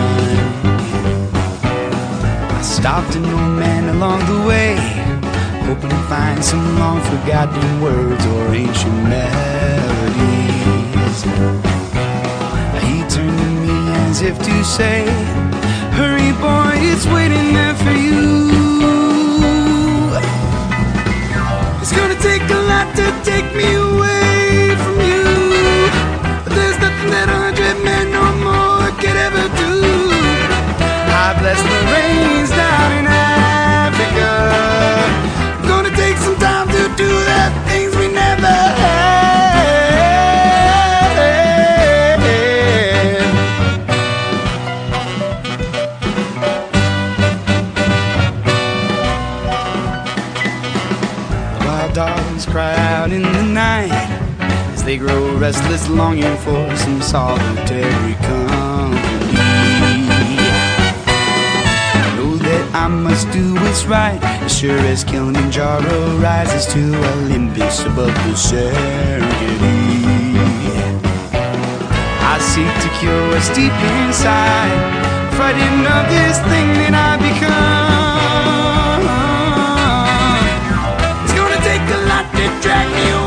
I: I stopped an old man along the way, hoping to find some long forgotten words or ancient melodies. He turned to me as if to say, Hurry, boy, it's waiting there for you. It's gonna take a lot to take me away Bless the rains down in Africa. Gonna take some time to do the things we never had. Wild dogs cry out in the night as they grow restless, longing for some solitary company. I must do what's right, as sure as Kilimanjaro rises to Olympus above the Serengeti. I seek to cure what's deep inside, frightened of this thing that I become. It's gonna take a lot to drag me away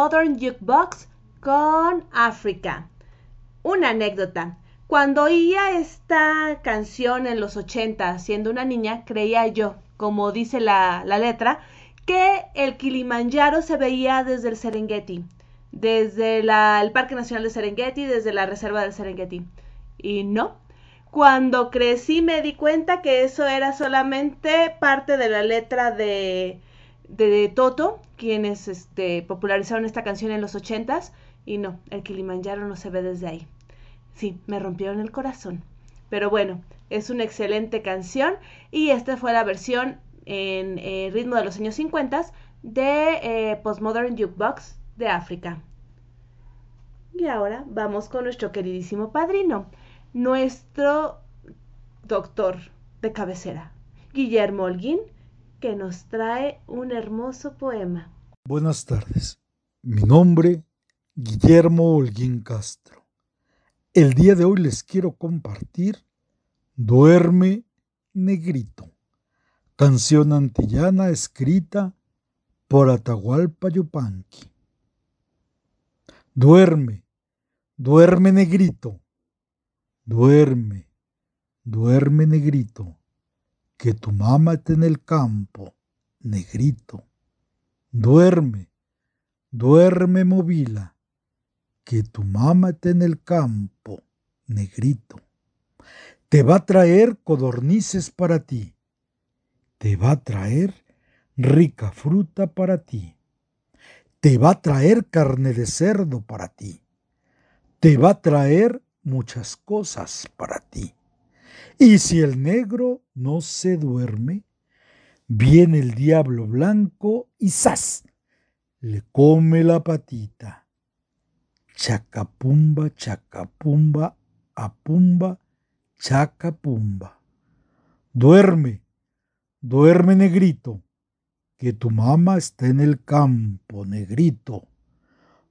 A: Postmodern Jukebox con África. Una anécdota. Cuando oía esta canción en los 80, siendo una niña, creía yo, como dice la, la letra, que el Kilimanjaro se veía desde el Serengeti, desde el Parque Nacional de Serengeti, desde la Reserva del Serengeti. Y no. Cuando crecí me di cuenta que eso era solamente parte de la letra de, de Toto, quienes este, popularizaron esta canción en los ochentas, y no, el Kilimanjaro no se ve desde ahí. Sí, me rompieron el corazón. Pero bueno, es una excelente canción y esta fue la versión en eh, ritmo de los años 50 de eh, Postmodern Jukebox de África. Y ahora vamos con nuestro queridísimo padrino, nuestro doctor de cabecera, Guillermo Holguín, que nos trae un hermoso poema.
J: Buenas tardes. Mi nombre, Guillermo Holguín Castro. El día de hoy les quiero compartir Duerme Negrito, canción antillana escrita por Atahualpa Yupanqui. Duerme, duerme negrito, duerme, duerme negrito, que tu mamá está en el campo, negrito. Duerme, duerme movila, que tu mamá está en el campo, negrito. Te va a traer codornices para ti, te va a traer rica fruta para ti, te va a traer carne de cerdo para ti, te va a traer muchas cosas para ti. Y si el negro no se duerme, viene el diablo blanco y ¡zas! le come la patita. Chacapumba, chacapumba, apumba, chacapumba. Duerme, duerme negrito, que tu mamá está en el campo, negrito.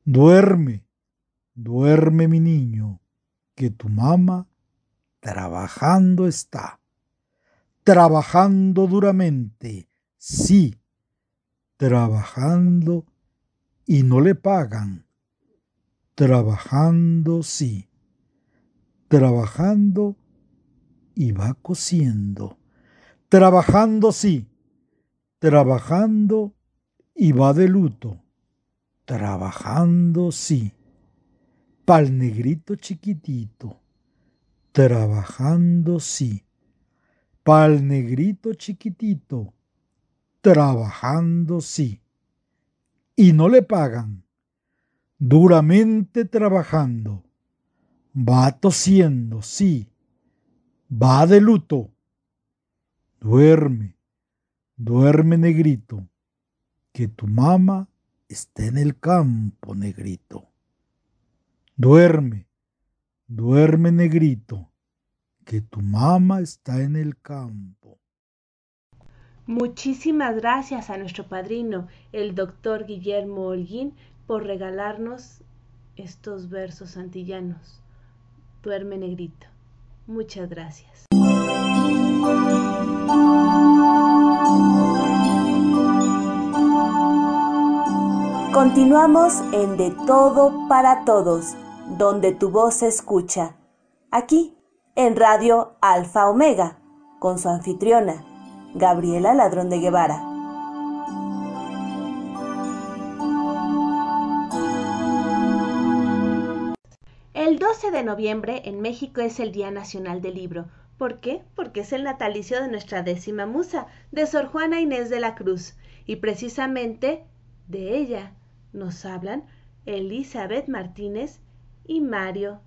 J: Duerme, duerme mi niño, que tu mamá trabajando está. Trabajando duramente, sí, trabajando y no le pagan. Trabajando sí, trabajando y va cosiendo. Trabajando sí, trabajando y va de luto. Trabajando sí, pa'l negrito chiquitito. Trabajando sí, pa'l negrito chiquitito. Trabajando sí. Y no le pagan. Duramente trabajando. Va tosiendo, sí. Va de luto. Duerme, duerme negrito, que tu mamá está en el campo, negrito. Duerme, duerme negrito, que tu mamá está en el campo.
A: Muchísimas gracias a nuestro padrino, el doctor Guillermo Holguín, por regalarnos estos versos antillanos. Duerme negrito. Muchas gracias.
C: Continuamos en De Todo para Todos, donde tu voz se escucha. Aquí, en Radio Alfa Omega, con su anfitriona, Gabriela Ladrón de Guevara.
A: El 12 de noviembre en México es el Día Nacional del Libro. ¿Por qué? Porque es el natalicio de nuestra décima musa, de Sor Juana Inés de la Cruz. Y precisamente de ella nos hablan Elizabeth Martínez y Mario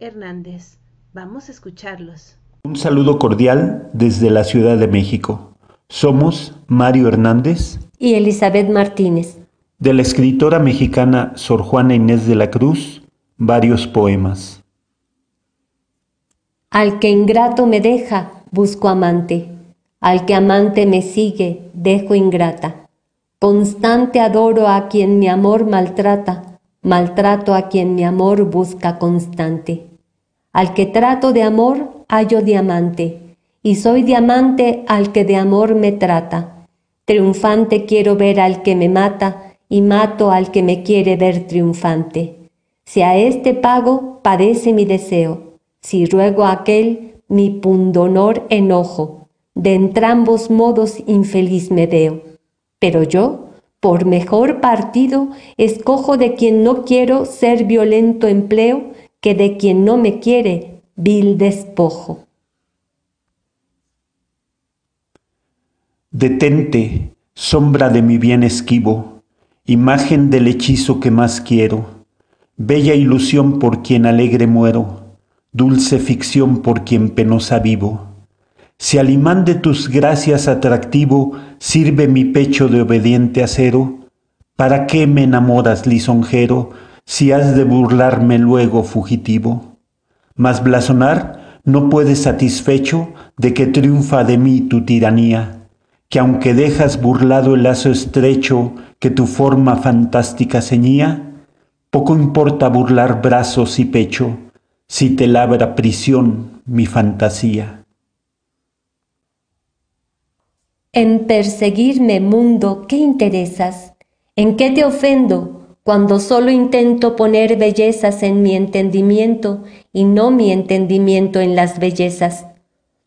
A: Hernández. Vamos a escucharlos.
K: Un saludo cordial desde la Ciudad de México. Somos Mario Hernández
L: y Elizabeth Martínez.
K: De la escritora mexicana Sor Juana Inés de la Cruz, varios poemas.
L: Al que ingrato me deja, busco amante. Al que amante me sigue, dejo ingrata. Constante adoro a quien mi amor maltrata, maltrato a quien mi amor busca constante. Al que trato de amor, hallo diamante, y soy diamante al que de amor me trata. Triunfante quiero ver al que me mata, y mato al que me quiere ver triunfante. Si a este pago, padece mi deseo, si ruego a aquel, mi pundonor enojo. De entrambos modos infeliz me veo. Pero yo, por mejor partido, escojo de quien no quiero ser violento empleo que de quien no me quiere vil despojo.
K: Detente, sombra de mi bien esquivo, imagen del hechizo que más quiero, bella ilusión por quien alegre muero, dulce ficción por quien penosa vivo. Si al imán de tus gracias atractivo sirve mi pecho de obediente acero, ¿para qué me enamoras lisonjero si has de burlarme luego fugitivo? Mas blasonar no puedes satisfecho de que triunfa de mí tu tiranía, que aunque dejas burlado el lazo estrecho que tu forma fantástica ceñía, poco importa burlar brazos y pecho, si te labra prisión mi fantasía.
L: En perseguirme, mundo, ¿qué interesas? ¿En qué te ofendo cuando solo intento poner bellezas en mi entendimiento y no mi entendimiento en las bellezas?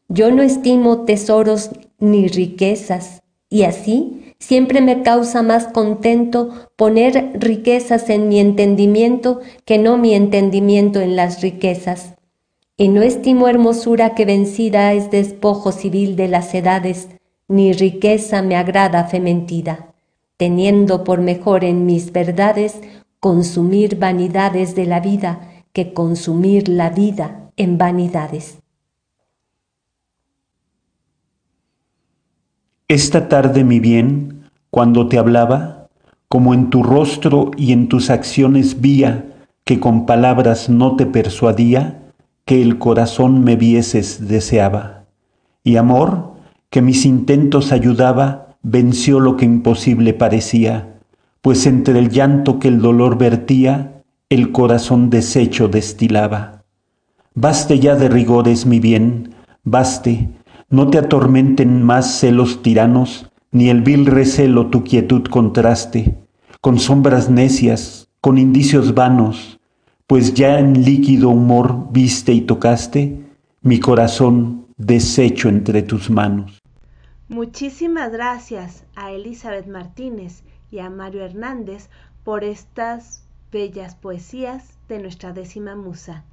L: Yo no estimo tesoros ni riquezas, y así siempre me causa más contento poner riquezas en mi entendimiento que no mi entendimiento en las riquezas. Y no estimo hermosura que vencida es despojo civil de las edades, ni riqueza me agrada fe mentida, teniendo por mejor en mis verdades consumir vanidades de la vida que consumir la vida en vanidades.
K: Esta tarde, mi bien, cuando te hablaba, como en tu rostro y en tus acciones vía que con palabras no te persuadía, que el corazón me vieses deseaba. Y amor, que mis intentos ayudaba, venció lo que imposible parecía, pues entre el llanto que el dolor vertía, el corazón deshecho destilaba. Baste ya de rigores, mi bien, baste, no te atormenten más celos tiranos, ni el vil recelo tu quietud contraste, con sombras necias, con indicios vanos, pues ya en líquido humor viste y tocaste mi corazón deshecho entre tus manos.
A: Muchísimas gracias a Elizabeth Martínez y a Mario Hernández por estas bellas poesías de nuestra décima musa.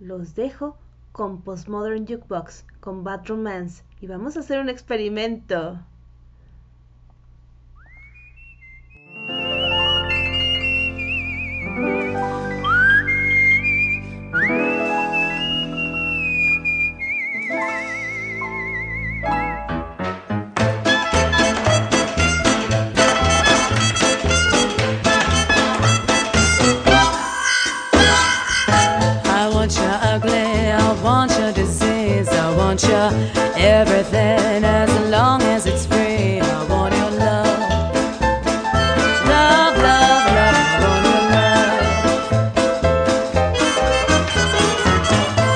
A: Los dejo con Postmodern Jukebox, con Bad Romance y vamos a hacer un experimento.
M: Want your everything as long as it's free. I want your love. Love, love, love, I want your love.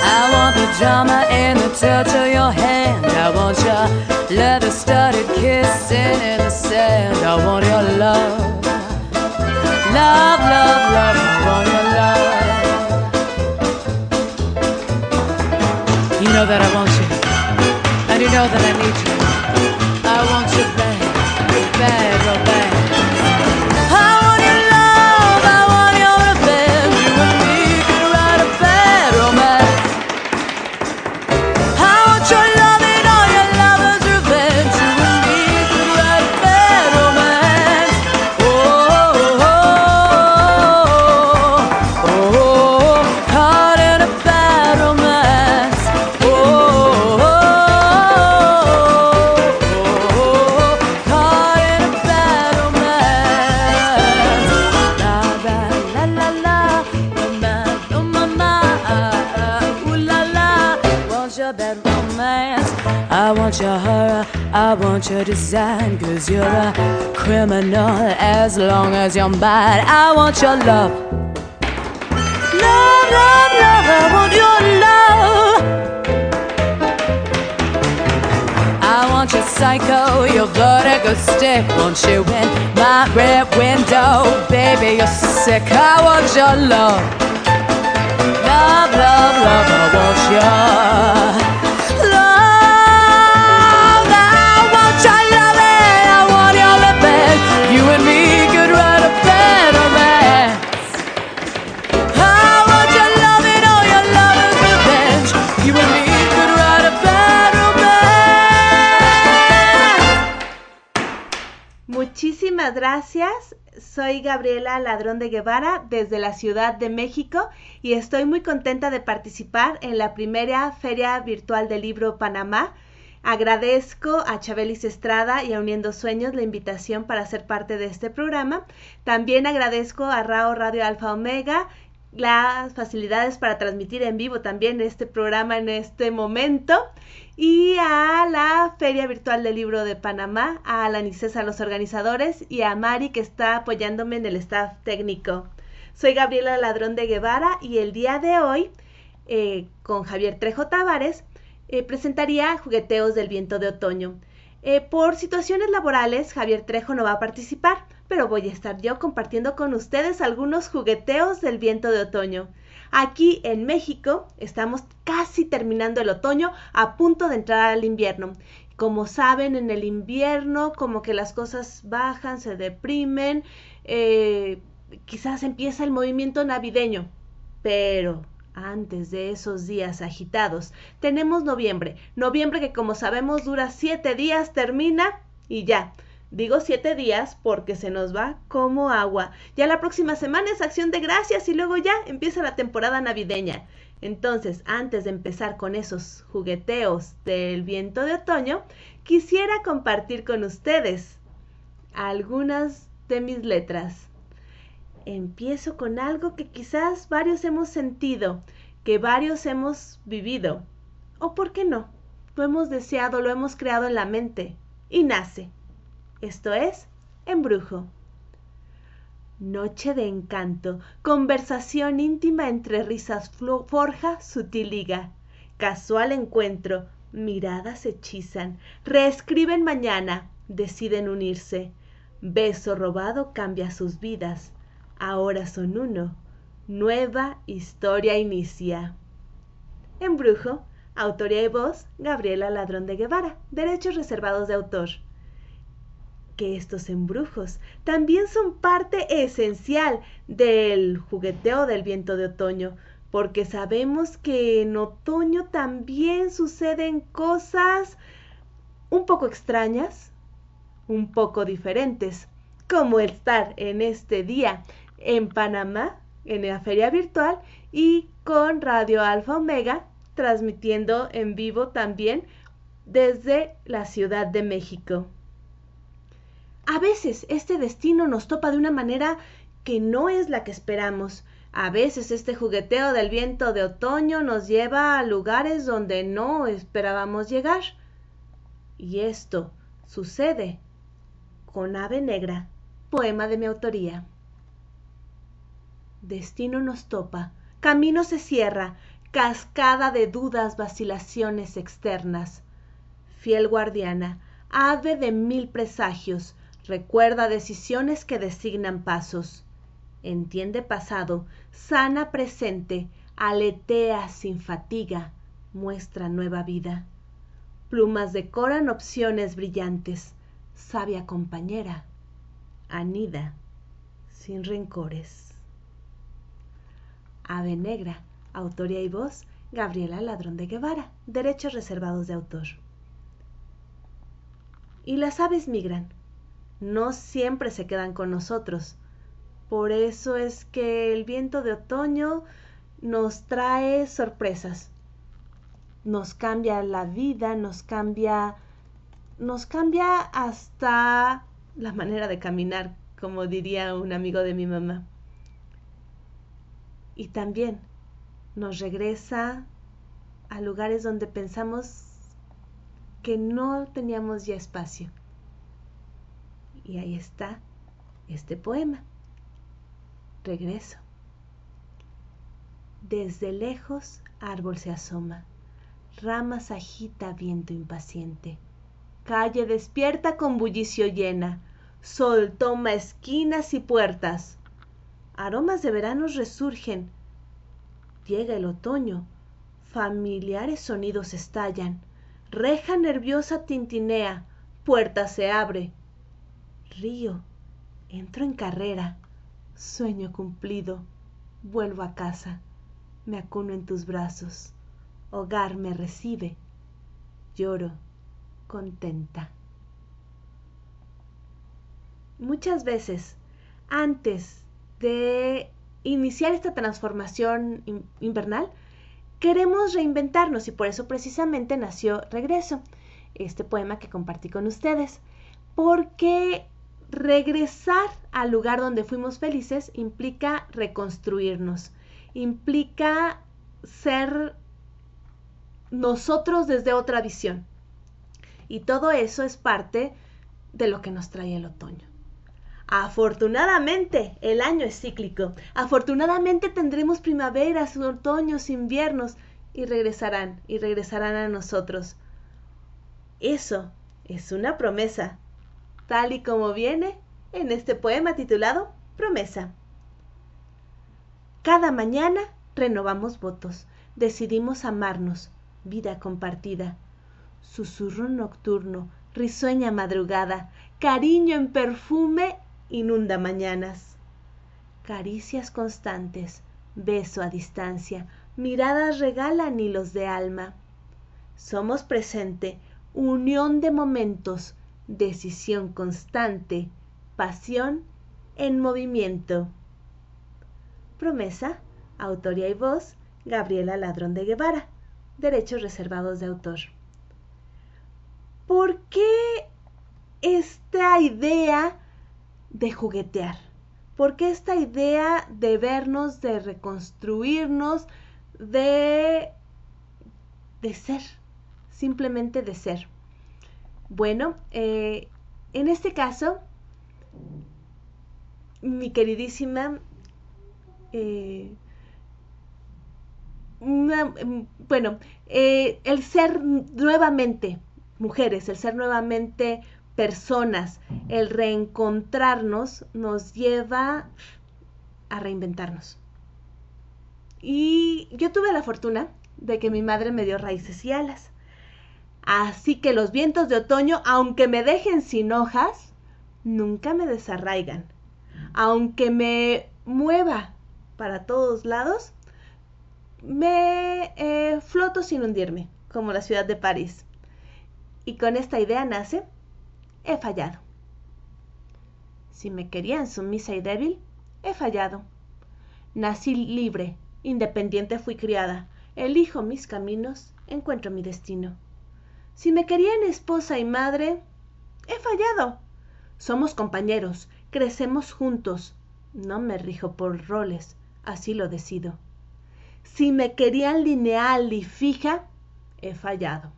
M: I want the drama in the touch of your hand. I want your leather studded kissing in the sand. I want your love. Love, love, love, I want your love. You know that I want you, and that I need you. Your design, cause you're a criminal as long as you're mine. I want your love. Love, love, love, I want your love. I want your psycho, your vertigo stick. Won't you in my rear window? Baby, you're sick. I want your love. Love, love, love, I want your
A: Muchísimas gracias. Soy Gabriela Ladrón de Guevara desde la Ciudad de México y estoy muy contenta de participar en la primera Feria Virtual del Libro Panamá. Agradezco a Chabelis Estrada y a Uniendo Sueños la invitación para ser parte de este programa. También agradezco a Rao Radio Alfa Omega las facilidades para transmitir en vivo también este programa en este momento y a la Feria Virtual del Libro de Panamá, a la a los organizadores y a Mari que está apoyándome en el staff técnico. Soy Gabriela Ladrón de Guevara y el día de hoy, eh, con Javier Trejo Tavares, eh, presentaría Jugueteos del Viento de Otoño. Eh, por situaciones laborales, Javier Trejo no va a participar, pero voy a estar yo compartiendo con ustedes algunos jugueteos del viento de otoño. Aquí en México estamos casi terminando el otoño, a punto de entrar al invierno. Como saben, en el invierno como que las cosas bajan, se deprimen, eh, quizás empieza el movimiento navideño, pero antes de esos días agitados tenemos noviembre. Noviembre que como sabemos dura siete días, termina y ya. Digo siete días porque se nos va como agua. Ya la próxima semana es acción de gracias y luego ya empieza la temporada navideña. Entonces, antes de empezar con esos jugueteos del viento de otoño, quisiera compartir con ustedes algunas de mis letras. Empiezo con algo que quizás varios hemos sentido, que varios hemos vivido. O por qué no, lo hemos deseado, lo hemos creado en la mente. Y nace. Esto es, embrujo. Noche de encanto, conversación íntima entre risas forja sutil liga. Casual encuentro, miradas hechizan, reescriben mañana, deciden unirse. Beso robado cambia sus vidas, ahora son uno. Nueva historia inicia. Embrujo, autoría y voz, Gabriela Ladrón de Guevara, derechos reservados de autor que estos embrujos también son parte esencial del jugueteo del viento de otoño, porque sabemos que en otoño también suceden cosas un poco extrañas, un poco diferentes, como estar en este día en Panamá, en la feria virtual, y con Radio Alfa Omega, transmitiendo en vivo también desde la Ciudad de México. A veces este destino nos topa de una manera que no es la que esperamos. A veces este jugueteo del viento de otoño nos lleva a lugares donde no esperábamos llegar. Y esto sucede con Ave Negra, poema de mi autoría. Destino nos topa, camino se cierra, cascada de dudas, vacilaciones externas. Fiel guardiana, ave de mil presagios, Recuerda decisiones que designan pasos. Entiende pasado, sana presente, aletea sin fatiga, muestra nueva vida. Plumas decoran opciones brillantes, sabia compañera, anida sin rencores. Ave Negra, autoría y voz, Gabriela Ladrón de Guevara, derechos reservados de autor. Y las aves migran, no siempre se quedan con nosotros. Por eso es que el viento de otoño nos trae sorpresas. Nos cambia la vida, nos cambia nos cambia hasta la manera de caminar, como diría un amigo de mi mamá. Y también nos regresa a lugares donde pensamos que no teníamos ya espacio. Y ahí está este poema. Regreso. Desde lejos árbol se asoma, ramas agita viento impaciente. Calle despierta con bullicio llena, sol toma esquinas y puertas. Aromas de verano resurgen. Llega el otoño, familiares sonidos estallan, reja nerviosa tintinea, puerta se abre, río, entro en carrera, sueño cumplido, vuelvo a casa, me acuno en tus brazos, hogar me recibe, lloro, contenta. Muchas veces, antes de iniciar esta transformación invernal, queremos reinventarnos y por eso precisamente nació Regreso, este poema que compartí con ustedes, porque regresar al lugar donde fuimos felices implica reconstruirnos, implica ser nosotros desde otra visión. Y todo eso es parte de lo que nos trae el otoño. Afortunadamente, el año es cíclico. Afortunadamente tendremos primaveras, otoños, inviernos y regresarán y regresarán a nosotros. Eso es una promesa tal y como viene en este poema titulado Promesa. Cada mañana renovamos votos, decidimos amarnos, vida compartida. Susurro nocturno, risueña madrugada, cariño en perfume inunda mañanas. Caricias constantes, beso a distancia, miradas regalan hilos de alma. Somos presente, unión de momentos, decisión constante, pasión en movimiento. Promesa, autoría y voz, Gabriela Ladrón de Guevara. Derechos reservados de autor. ¿Por qué esta idea de juguetear? ¿Por qué esta idea de vernos, de reconstruirnos, de, de ser? Simplemente de ser. Bueno, eh, en este caso, mi queridísima eh, mm, bueno, eh, el ser nuevamente mujeres, el ser nuevamente personas, el reencontrarnos nos lleva a reinventarnos. Y yo tuve la fortuna de que mi madre me dio raíces y alas. Así que los vientos de otoño, aunque me dejen sin hojas, nunca me desarraigan. Aunque me mueva para todos lados, me eh, floto sin hundirme, como la ciudad de París. Y con esta idea nace, he fallado. Si me querían sumisa y débil, he fallado. Nací libre, independiente fui criada, elijo mis caminos, encuentro mi destino. Si me querían esposa y madre, he fallado. Somos compañeros, crecemos juntos. No me rijo por roles, así lo decido. Si me querían lineal y fija, he fallado.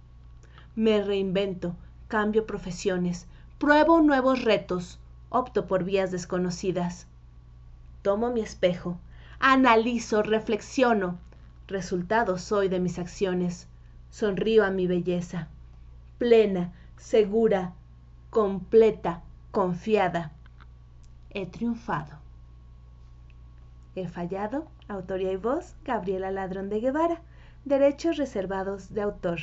A: Me reinvento, cambio profesiones, pruebo nuevos retos, opto por vías desconocidas. Tomo mi espejo, analizo, reflexiono. Resultado soy de mis acciones. Sonrío a mi belleza. Plena, segura, completa, confiada. He triunfado. He fallado. Autoría y voz, Gabriela Ladrón de Guevara. Derechos reservados de autor.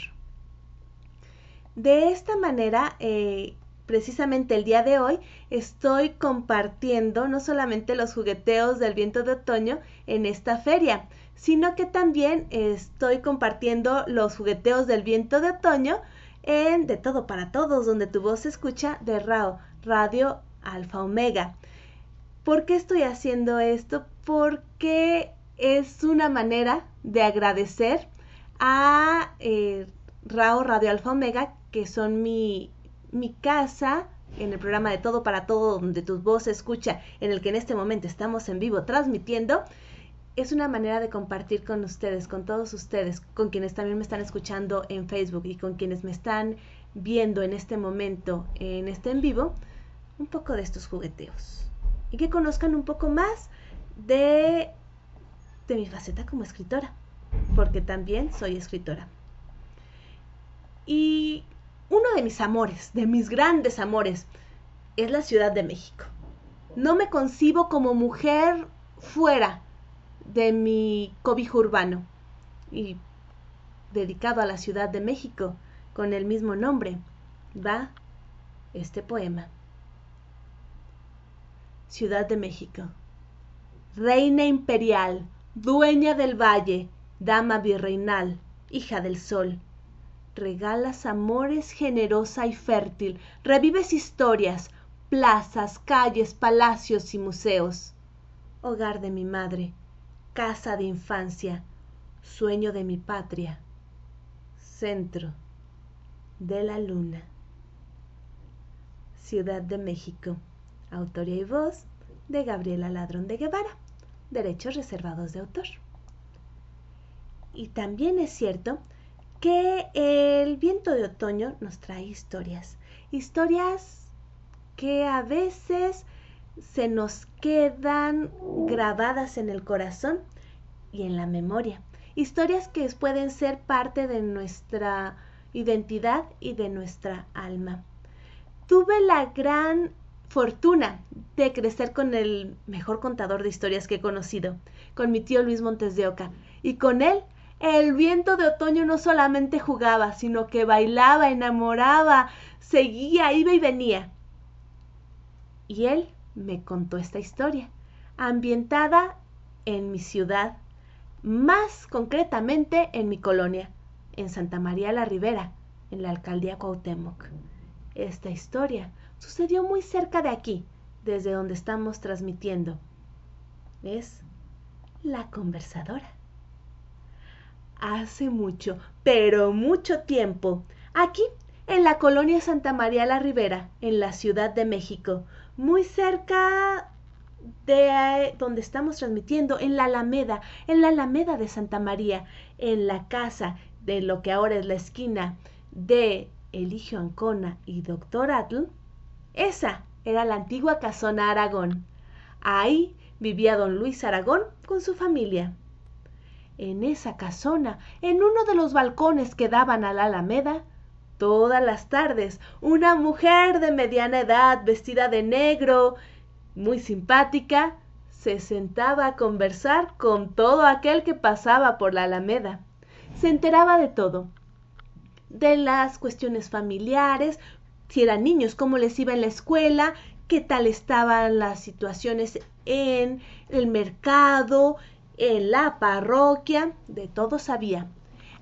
A: De esta manera, eh, precisamente el día de hoy, estoy compartiendo no solamente los jugueteos del viento de otoño en esta feria, sino que también estoy compartiendo los jugueteos del viento de otoño en De Todo para Todos, donde tu voz se escucha de RAO, Radio Alfa Omega. ¿Por qué estoy haciendo esto? Porque es una manera de agradecer a eh, RAO Radio Alfa Omega, que son mi, mi casa en el programa de Todo para Todo, donde tu voz se escucha, en el que en este momento estamos en vivo transmitiendo. Es una manera de compartir con ustedes, con todos ustedes, con quienes también me están escuchando en Facebook y con quienes me están viendo en este momento, en este en vivo, un poco de estos jugueteos. Y que conozcan un poco más de, de mi faceta como escritora, porque también soy escritora. Y uno de mis amores, de mis grandes amores, es la Ciudad de México. No me concibo como mujer fuera de mi cobijo urbano y dedicado a la Ciudad de México con el mismo nombre va este poema. Ciudad de México. Reina imperial, dueña del valle, dama virreinal, hija del sol. Regalas amores generosa y fértil, revives historias, plazas, calles, palacios y museos. Hogar de mi madre, casa de infancia, sueño de mi patria, centro de la luna. Ciudad de México. Autoría y voz de Gabriela Ladrón de Guevara. Derechos reservados de autor. Y también es cierto que el viento de otoño nos trae historias. Historias que a veces se nos quedan grabadas en el corazón y en la memoria. Historias que pueden ser parte de nuestra identidad y de nuestra alma. Tuve la gran fortuna de crecer con el mejor contador de historias que he conocido, con mi tío Luis Montes de Oca, y con él el viento de otoño no solamente jugaba, sino que bailaba, enamoraba, seguía, iba y venía. Y él me contó esta historia, ambientada en mi ciudad, más concretamente en mi colonia, en Santa María la Ribera, en la alcaldía Cuauhtémoc. Esta historia sucedió muy cerca de aquí, desde donde estamos transmitiendo. Es la conversadora. Hace mucho, pero mucho tiempo, aquí en la colonia Santa María la Ribera, en la Ciudad de México, muy cerca de eh, donde estamos transmitiendo, en la Alameda, en la Alameda de Santa María, en la casa de lo que ahora es la esquina de Eligio Ancona y Doctor Atl, esa era la antigua casona Aragón. Ahí vivía don Luis Aragón con su familia. En esa casona, en uno de los balcones que daban a la Alameda, todas las tardes, una mujer de mediana edad, vestida de negro, muy simpática, se sentaba a conversar con todo aquel que pasaba por la Alameda. Se enteraba de todo, de las cuestiones familiares, si eran niños, cómo les iba en la escuela, qué tal estaban las situaciones en el mercado, en la parroquia, de todo sabía.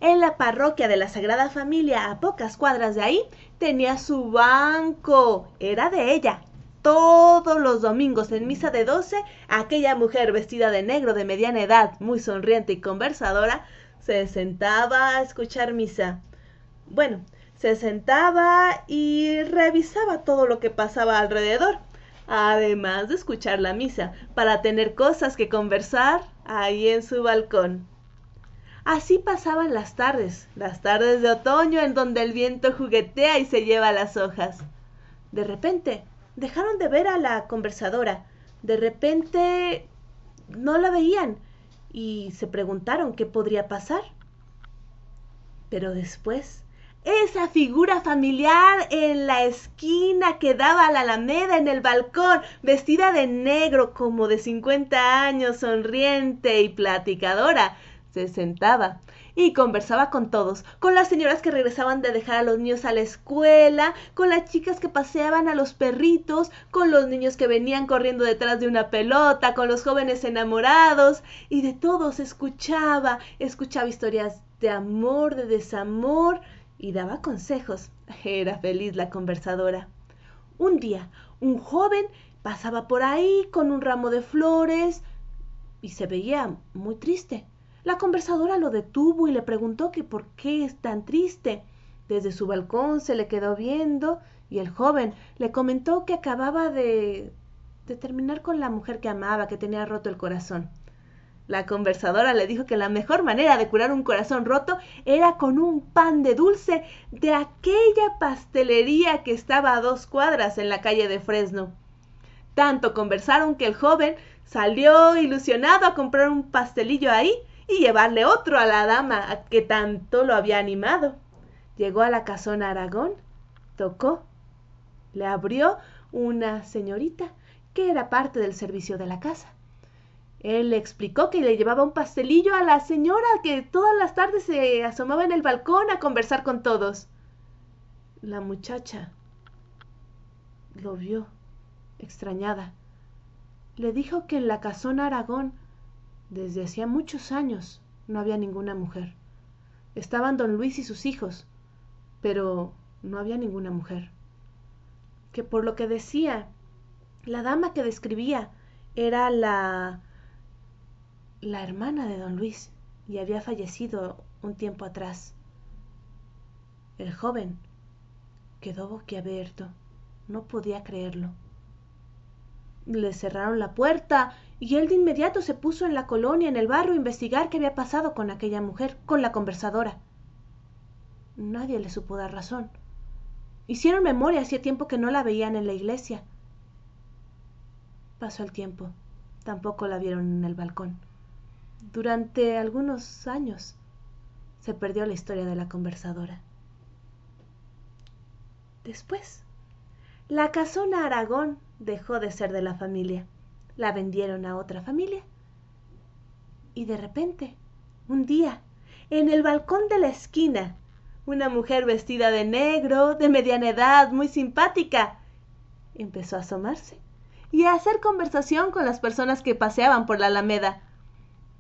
A: En la parroquia de la Sagrada Familia, a pocas cuadras de ahí, tenía su banco. Era de ella. Todos los domingos en misa de doce, aquella mujer vestida de negro de mediana edad, muy sonriente y conversadora, se sentaba a escuchar misa. Bueno, se sentaba y revisaba todo lo que pasaba alrededor, además de escuchar la misa, para tener cosas que conversar ahí en su balcón. Así pasaban las tardes, las tardes de otoño en donde el viento juguetea y se lleva las hojas. De repente, dejaron de ver a la conversadora. De repente, no la veían y se preguntaron qué podría pasar. Pero después, esa figura familiar en la esquina que daba a la alameda en el balcón, vestida de negro como de cincuenta años, sonriente y platicadora, se sentaba y conversaba con todos, con las señoras que regresaban de dejar a los niños a la escuela, con las chicas que paseaban a los perritos, con los niños que venían corriendo detrás de una pelota, con los jóvenes enamorados, y de todos escuchaba, escuchaba historias de amor, de desamor, y daba consejos. Era feliz la conversadora. Un día, un joven pasaba por ahí con un ramo de flores y se veía muy triste. La conversadora lo detuvo y le preguntó que por qué es tan triste. Desde su balcón se le quedó viendo y el joven le comentó que acababa de, de terminar con la mujer que amaba, que tenía roto el corazón. La conversadora le dijo que la mejor manera de curar un corazón roto era con un pan de dulce de aquella pastelería que estaba a dos cuadras en la calle de Fresno. Tanto conversaron que el joven salió ilusionado a comprar un pastelillo ahí y llevarle otro a la dama que tanto lo había animado. Llegó a la casona Aragón, tocó, le abrió una señorita que era parte del servicio de la casa. Él le explicó que le llevaba un pastelillo a la señora que todas las tardes se asomaba en el balcón a conversar con todos. La muchacha lo vio, extrañada. Le dijo que en la casona Aragón desde hacía muchos años no había ninguna mujer. Estaban don Luis y sus hijos, pero no había ninguna mujer. Que por lo que decía, la dama que describía era la la hermana de don Luis y había fallecido un tiempo atrás. El joven quedó boquiabierto, no podía creerlo. Le cerraron la puerta y él de inmediato se puso en la colonia, en el barrio, a investigar qué había pasado con aquella mujer, con la conversadora. Nadie le supo dar razón. Hicieron memoria hacía tiempo que no la veían en la iglesia. Pasó el tiempo. Tampoco la vieron en el balcón. Durante algunos años se perdió la historia de la conversadora. Después, la casona Aragón dejó de ser de la familia la vendieron a otra familia. Y de repente, un día, en el balcón de la esquina, una mujer vestida de negro, de mediana edad, muy simpática, empezó a asomarse y a hacer conversación con las personas que paseaban por la alameda.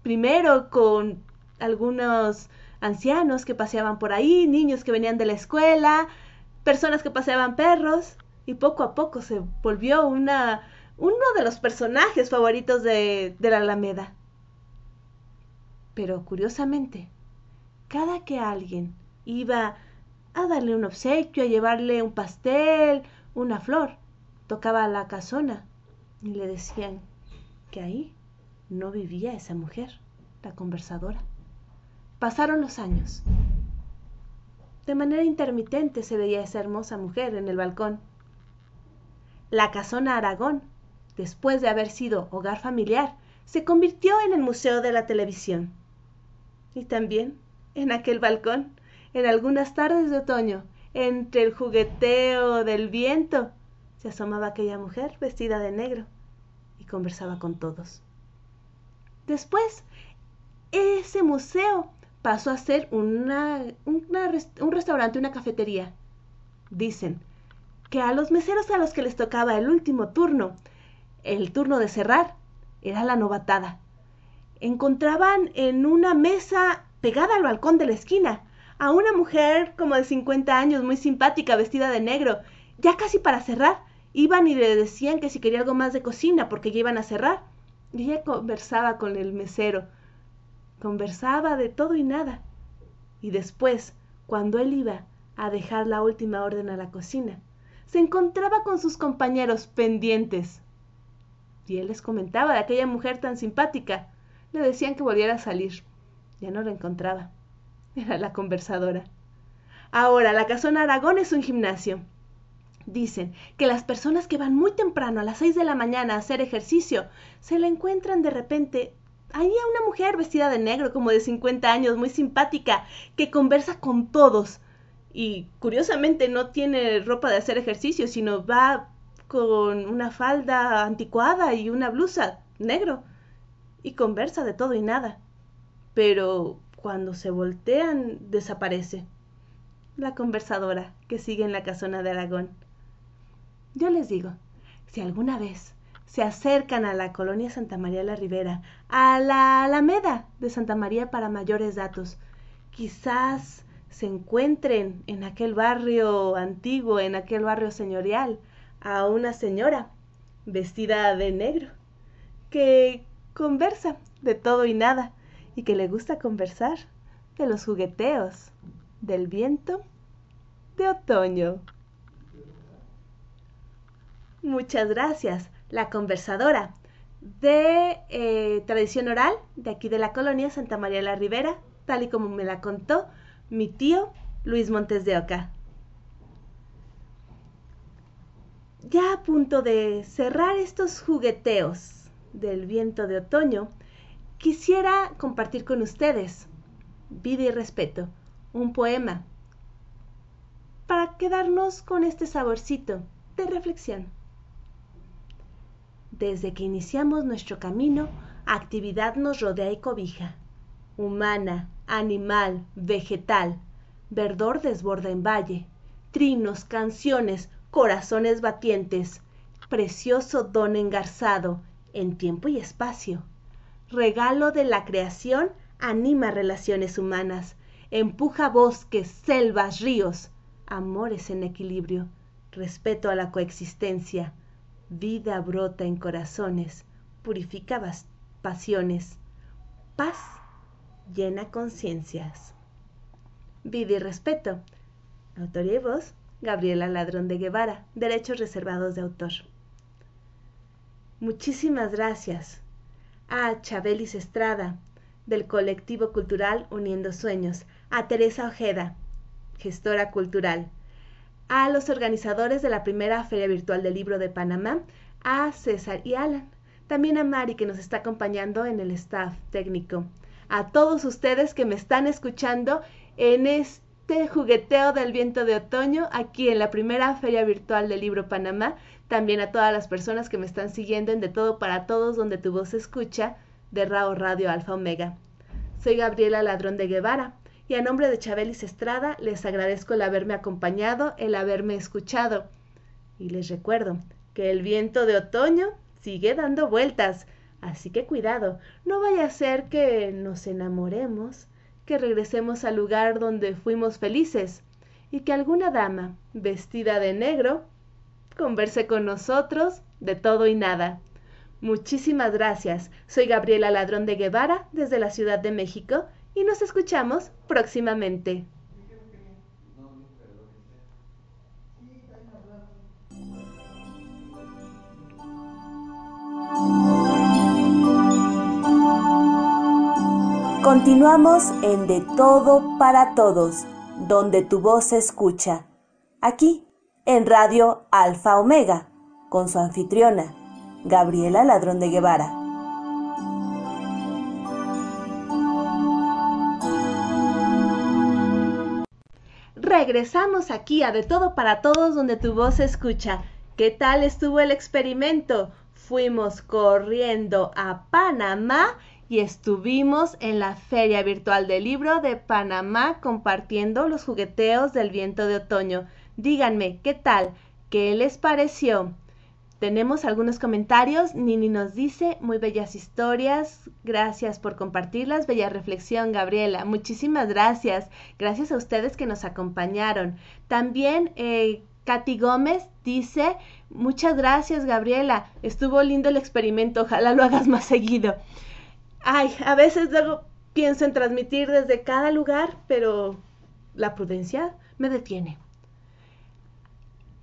A: Primero con algunos ancianos que paseaban por ahí, niños que venían de la escuela, personas que paseaban perros y poco a poco se volvió una, uno de los personajes favoritos de, de la Alameda. Pero curiosamente, cada que alguien iba a darle un obsequio, a llevarle un pastel, una flor, tocaba la casona y le decían que ahí no vivía esa mujer, la conversadora. Pasaron los años. De manera intermitente se veía esa hermosa mujer en el balcón. La casona Aragón, después de haber sido hogar familiar, se convirtió en el Museo de la Televisión. Y también en aquel balcón, en algunas tardes de otoño, entre el jugueteo del viento, se asomaba aquella mujer vestida de negro y conversaba con todos. Después, ese museo pasó a ser una, un restaurante, una cafetería. Dicen que a los meseros a los que les tocaba el último turno, el turno de cerrar, era la novatada. Encontraban en una mesa pegada al balcón de la esquina, a una mujer como de 50 años, muy simpática, vestida de negro. Ya casi para cerrar, iban y le decían que si quería algo más de cocina, porque ya iban a cerrar. Y ella conversaba con el mesero, conversaba de todo y nada. Y después, cuando él iba a dejar la última orden a la cocina, se encontraba con sus compañeros pendientes. Y él les comentaba de aquella mujer tan simpática. Le decían que volviera a salir. Ya no la encontraba. Era la conversadora. Ahora, la casona Aragón es un gimnasio. Dicen que las personas que van muy temprano a las seis de la mañana a hacer ejercicio se la encuentran de repente ahí a una mujer vestida de negro como de 50 años, muy simpática, que conversa con todos. Y curiosamente no tiene ropa de hacer ejercicio, sino va con una falda anticuada y una blusa negro. Y conversa de todo y nada pero cuando se voltean desaparece. La conversadora que sigue en la casona de Aragón. Yo les digo, si alguna vez se acercan a la colonia Santa María la Ribera, a la Alameda de Santa María para mayores datos, quizás se encuentren en aquel barrio antiguo, en aquel barrio señorial, a una señora vestida de negro, que conversa de todo y nada y que le gusta conversar de los jugueteos, del viento de otoño. Muchas gracias, la conversadora de eh, tradición oral de aquí de la colonia Santa María la Ribera, tal y como me la contó mi tío Luis Montes de Oca. Ya a punto de cerrar estos jugueteos del viento de otoño, quisiera compartir con ustedes, vida y respeto, un poema para quedarnos con este saborcito de reflexión. Desde que iniciamos nuestro camino, actividad nos rodea y cobija. Humana, animal, vegetal, verdor desborda en valle, trinos, canciones, corazones batientes, precioso don engarzado en tiempo y espacio. Regalo de la creación, anima relaciones humanas, empuja bosques, selvas, ríos, amores en equilibrio, respeto a la coexistencia, vida brota en corazones, purifica pasiones, paz llena conciencias. Vida y respeto. Autoría y voz, Gabriela Ladrón de Guevara, derechos reservados de autor. Muchísimas gracias a Chabelis Estrada, del colectivo cultural Uniendo Sueños, a Teresa Ojeda, gestora cultural, a los organizadores de la primera Feria Virtual del Libro de Panamá, a César y Alan, también a Mari que nos está acompañando en el staff técnico, a todos ustedes que me están escuchando en este jugueteo del viento de otoño aquí en la primera Feria Virtual del Libro Panamá también a todas las personas que me están siguiendo en De Todo para Todos, donde tu voz se escucha, de Rao Radio Alfa Omega. Soy Gabriela Ladrón de Guevara y a nombre de Chabelis Estrada les agradezco el haberme acompañado, el haberme escuchado. Y les recuerdo que el viento de otoño sigue dando vueltas, así que cuidado, no vaya a ser que nos enamoremos, que regresemos al lugar donde fuimos felices y que alguna dama, vestida de negro, converse con nosotros de todo y nada. Muchísimas gracias. Soy Gabriela Ladrón de Guevara desde la Ciudad de México y nos escuchamos próximamente.
C: Continuamos en De Todo para Todos, donde tu voz se escucha. Aquí, en Radio Alfa Omega, con su anfitriona, Gabriela Ladrón de Guevara.
A: Regresamos aquí a De Todo para Todos, donde tu voz se escucha. ¿Qué tal estuvo el experimento? Fuimos corriendo a Panamá estuvimos en la Feria Virtual del Libro de Panamá compartiendo los jugueteos del viento de otoño. Díganme, ¿qué tal? ¿Qué les pareció? Tenemos algunos comentarios. Nini nos dice, muy bellas historias. Gracias por compartirlas. Bella reflexión, Gabriela. Muchísimas gracias. Gracias a ustedes que nos acompañaron. También eh, Katy Gómez dice, muchas gracias, Gabriela. Estuvo lindo el experimento. Ojalá lo hagas más seguido. Ay, a veces luego pienso en transmitir desde cada lugar, pero la prudencia me detiene.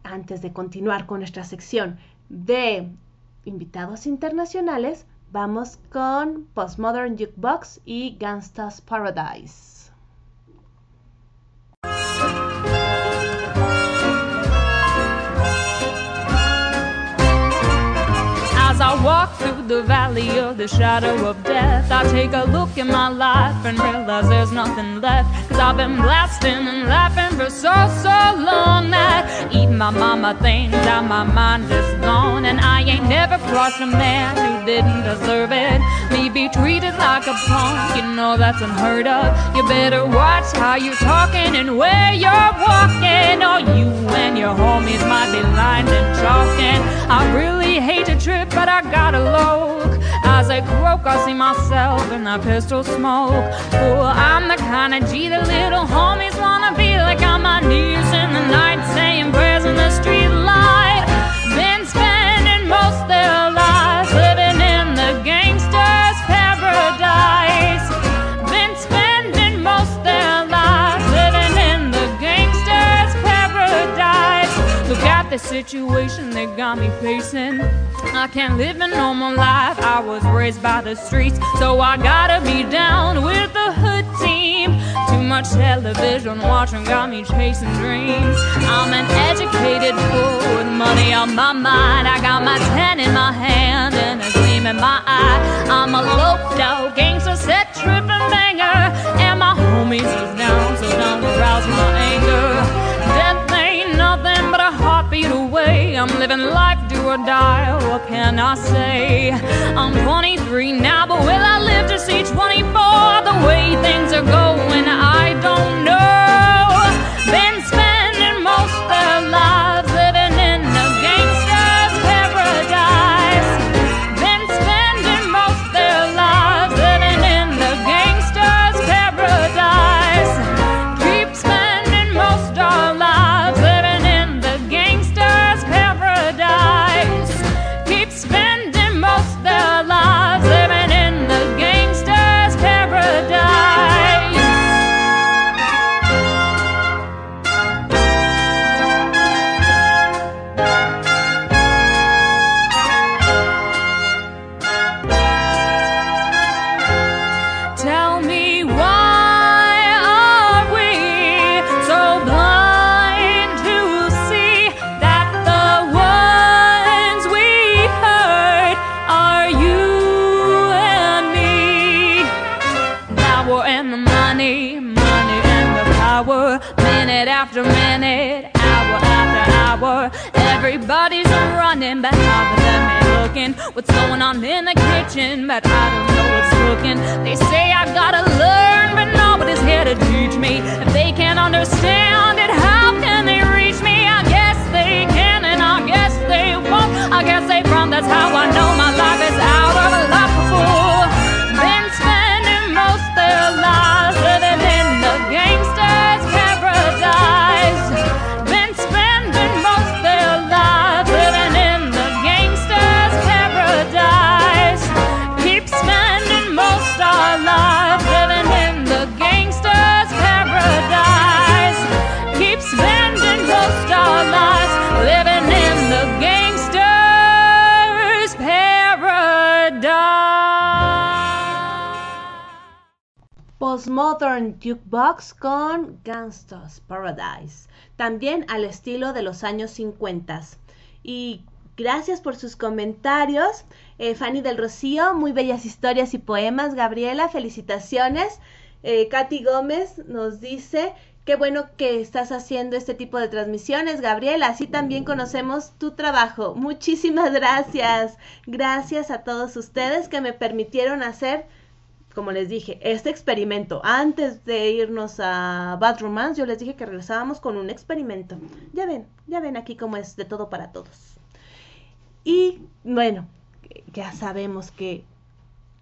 A: Antes de continuar con nuestra sección de invitados internacionales, vamos con Postmodern Jukebox y Gangsta's Paradise.
N: Walk through the valley of the shadow of death, I take a look in my life and realize there's nothing left. Cause I've been blasting and laughing for so, so long that even my mama thinks that my mind is gone. And I ain't never crossed a man who didn't deserve it. Me be treated like a punk, you know that's unheard of. You better watch how you're talking and where you're walking, or you and your homies might be lined and chalking. I really hate to trip, but I gotta look. As I croak, I see myself in that pistol smoke. Oh, I'm the kind of G that little homies wanna be like on my knees in the night, situation they got me facing. I can't live a normal life. I was raised by the streets, so I gotta be down with the hood team. Too much television watching got me chasing dreams. I'm an educated fool with money on my mind. I got my pen in my hand and a gleam in my eye. I'm a low dog gangster, set tripping banger, and my homies is down, so don't arouse my anger. Heartbeat away. I'm living life do or die. What can I say? I'm 23 now, but will I live to see 24? The way things are going, I don't know. On in the kitchen, but I don't know what's cooking. They say I gotta learn, but nobody's here to teach me. If they can't understand it, how can they reach me? I guess they can, and I guess they won't. I guess they front, that's how I know my life is
A: escuchamos Modern Jukebox con Gangsta's Paradise, también al estilo de los años 50. Y gracias por sus comentarios. Eh, Fanny del Rocío, muy bellas historias y poemas. Gabriela, felicitaciones. Eh, Katy Gómez nos dice, qué bueno que estás haciendo este tipo de transmisiones, Gabriela. Así también conocemos tu trabajo. Muchísimas gracias. Gracias a todos ustedes que me permitieron hacer como les dije, este experimento, antes de irnos a Bad Romance, yo les dije que regresábamos con un experimento. Ya ven, ya ven aquí cómo es de todo para todos. Y bueno, ya sabemos que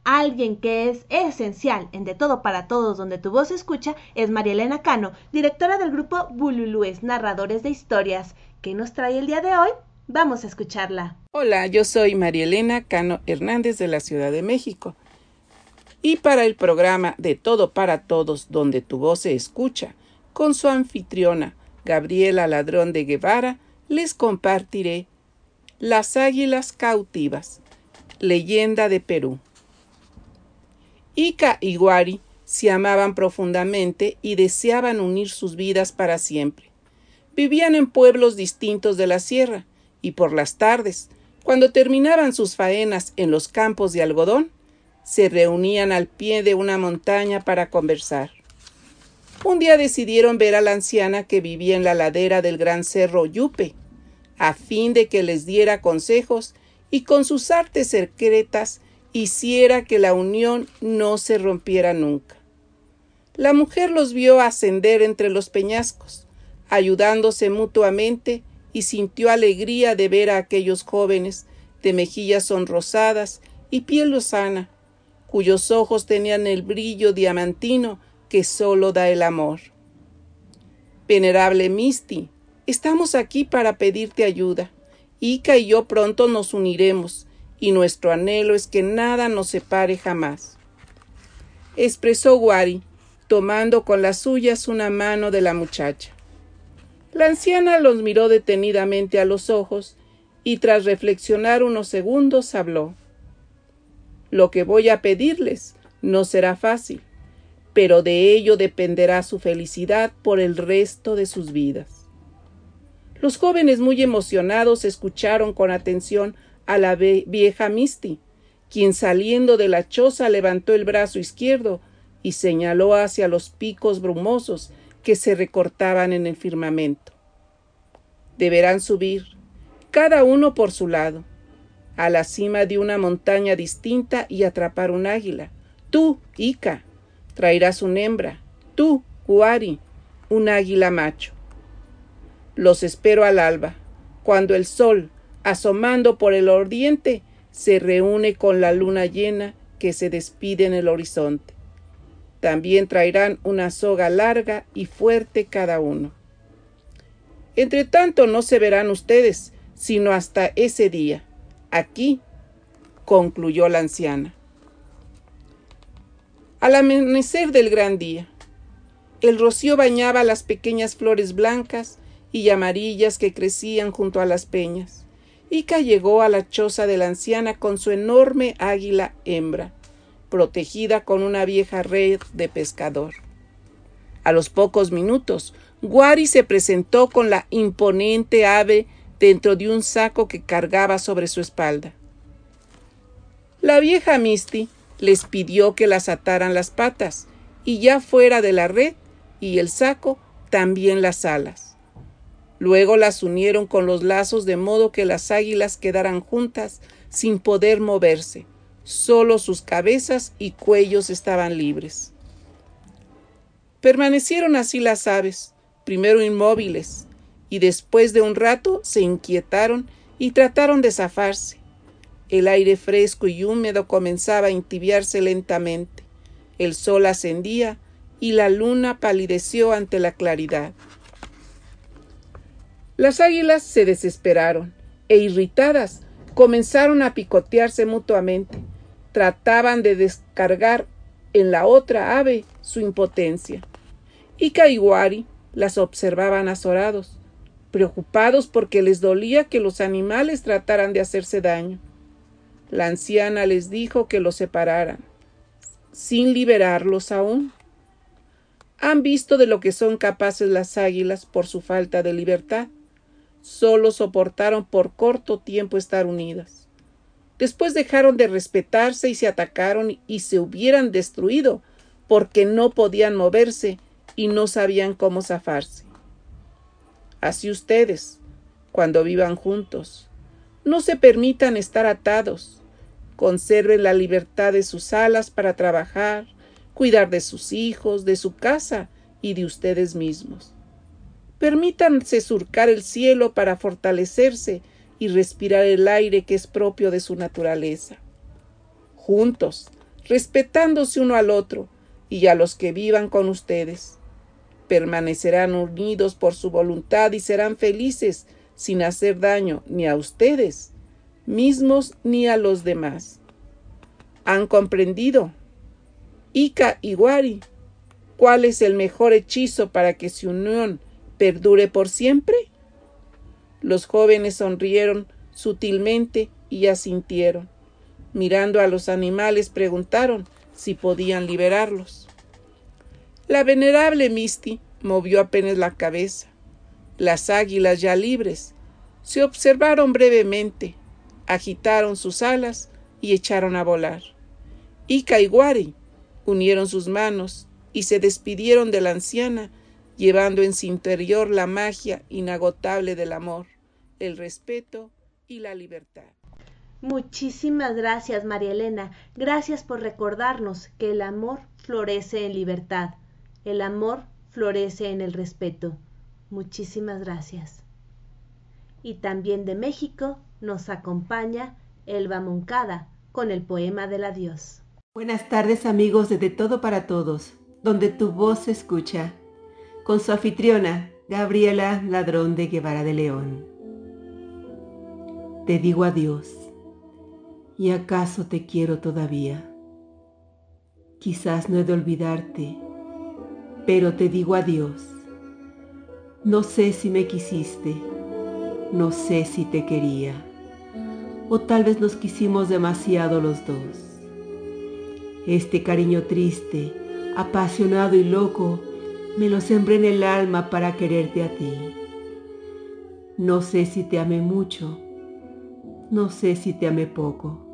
A: alguien que es esencial en De Todo para Todos, donde tu voz se escucha, es María Elena Cano, directora del grupo Bululúes, narradores de historias. ¿Qué nos trae el día de hoy? Vamos a escucharla.
O: Hola, yo soy María Elena Cano Hernández de la Ciudad de México. Y para el programa De Todo para Todos, donde tu voz se escucha, con su anfitriona Gabriela Ladrón de Guevara, les compartiré Las Águilas Cautivas, leyenda de Perú. Ica y Guari se amaban profundamente y deseaban unir sus vidas para siempre. Vivían en pueblos distintos de la sierra, y por las tardes, cuando terminaban sus faenas en los campos de algodón, se reunían al pie de una montaña para conversar. Un día decidieron ver a la anciana que vivía en la ladera del gran cerro Yupe, a fin de que les diera consejos y con sus artes secretas hiciera que la unión no se rompiera nunca. La mujer los vio ascender entre los peñascos, ayudándose mutuamente, y sintió alegría de ver a aquellos jóvenes de mejillas sonrosadas y piel lozana, cuyos ojos tenían el brillo diamantino que solo da el amor. Venerable Misty, estamos aquí para pedirte ayuda. Ica y yo pronto nos uniremos, y nuestro anhelo es que nada nos separe jamás. Expresó Wari, tomando con las suyas una mano de la muchacha. La anciana los miró detenidamente a los ojos y tras reflexionar unos segundos habló. Lo que voy a pedirles no será fácil, pero de ello dependerá su felicidad por el resto de sus vidas. Los jóvenes muy emocionados escucharon con atención a la vieja Misty, quien saliendo de la choza levantó el brazo izquierdo y señaló hacia los picos brumosos que se recortaban en el firmamento. Deberán subir, cada uno por su lado, a la cima de una montaña distinta y atrapar un águila. Tú, Ica, traerás una hembra. Tú, Guari, un águila macho. Los espero al alba, cuando el sol, asomando por el oriente, se reúne con la luna llena que se despide en el horizonte. También traerán una soga larga y fuerte cada uno. Entre tanto no se verán ustedes, sino hasta ese día, Aquí, concluyó la anciana. Al amanecer del gran día, el rocío bañaba las pequeñas flores blancas y amarillas que crecían junto a las peñas. Ica llegó a la choza de la anciana con su enorme águila hembra, protegida con una vieja red de pescador. A los pocos minutos, Guari se presentó con la imponente ave dentro de un saco que cargaba sobre su espalda. La vieja Misty les pidió que las ataran las patas y ya fuera de la red y el saco también las alas. Luego las unieron con los lazos de modo que las águilas quedaran juntas sin poder moverse. Solo sus cabezas y cuellos estaban libres. Permanecieron así las aves, primero inmóviles, y después de un rato se inquietaron y trataron de zafarse. El aire fresco y húmedo comenzaba a entibiarse lentamente. El sol ascendía y la luna palideció ante la claridad. Las águilas se desesperaron e irritadas comenzaron a picotearse mutuamente. Trataban de descargar en la otra ave su impotencia. Y Kaiwari las observaban azorados preocupados porque les dolía que los animales trataran de hacerse daño. La anciana les dijo que los separaran, sin liberarlos aún. Han visto de lo que son capaces las águilas por su falta de libertad. Solo soportaron por corto tiempo estar unidas. Después dejaron de respetarse y se atacaron y se hubieran destruido porque no podían moverse y no sabían cómo zafarse. Así ustedes, cuando vivan juntos, no se permitan estar atados, conserven la libertad de sus alas para trabajar, cuidar de sus hijos, de su casa y de ustedes mismos. Permítanse surcar el cielo para fortalecerse y respirar el aire que es propio de su naturaleza. Juntos, respetándose uno al otro y a los que vivan con ustedes. Permanecerán unidos por su voluntad y serán felices sin hacer daño ni a ustedes mismos ni a los demás. ¿Han comprendido? Ika y Wari, ¿cuál es el mejor hechizo para que su unión perdure por siempre? Los jóvenes sonrieron sutilmente y asintieron. Mirando a los animales preguntaron si podían liberarlos. La venerable Misty movió apenas la cabeza. Las águilas ya libres se observaron brevemente, agitaron sus alas y echaron a volar. Ika y Wari unieron sus manos y se despidieron de la anciana, llevando en su interior la magia inagotable del amor, el respeto y la libertad.
A: Muchísimas gracias, María Elena. Gracias por recordarnos que el amor florece en libertad. El amor florece en el respeto. Muchísimas gracias. Y también de México nos acompaña Elba Moncada con el poema del adiós.
P: Buenas tardes amigos de De Todo para Todos, donde tu voz se escucha, con su anfitriona, Gabriela Ladrón de Guevara de León. Te digo adiós ¿Y acaso te quiero todavía? Quizás no he de olvidarte, pero te digo adiós. No sé si me quisiste, no sé si te quería, o tal vez nos quisimos demasiado los dos. Este cariño triste, apasionado y loco, me lo sembré en el alma para quererte a ti. No sé si te amé mucho, no sé si te amé poco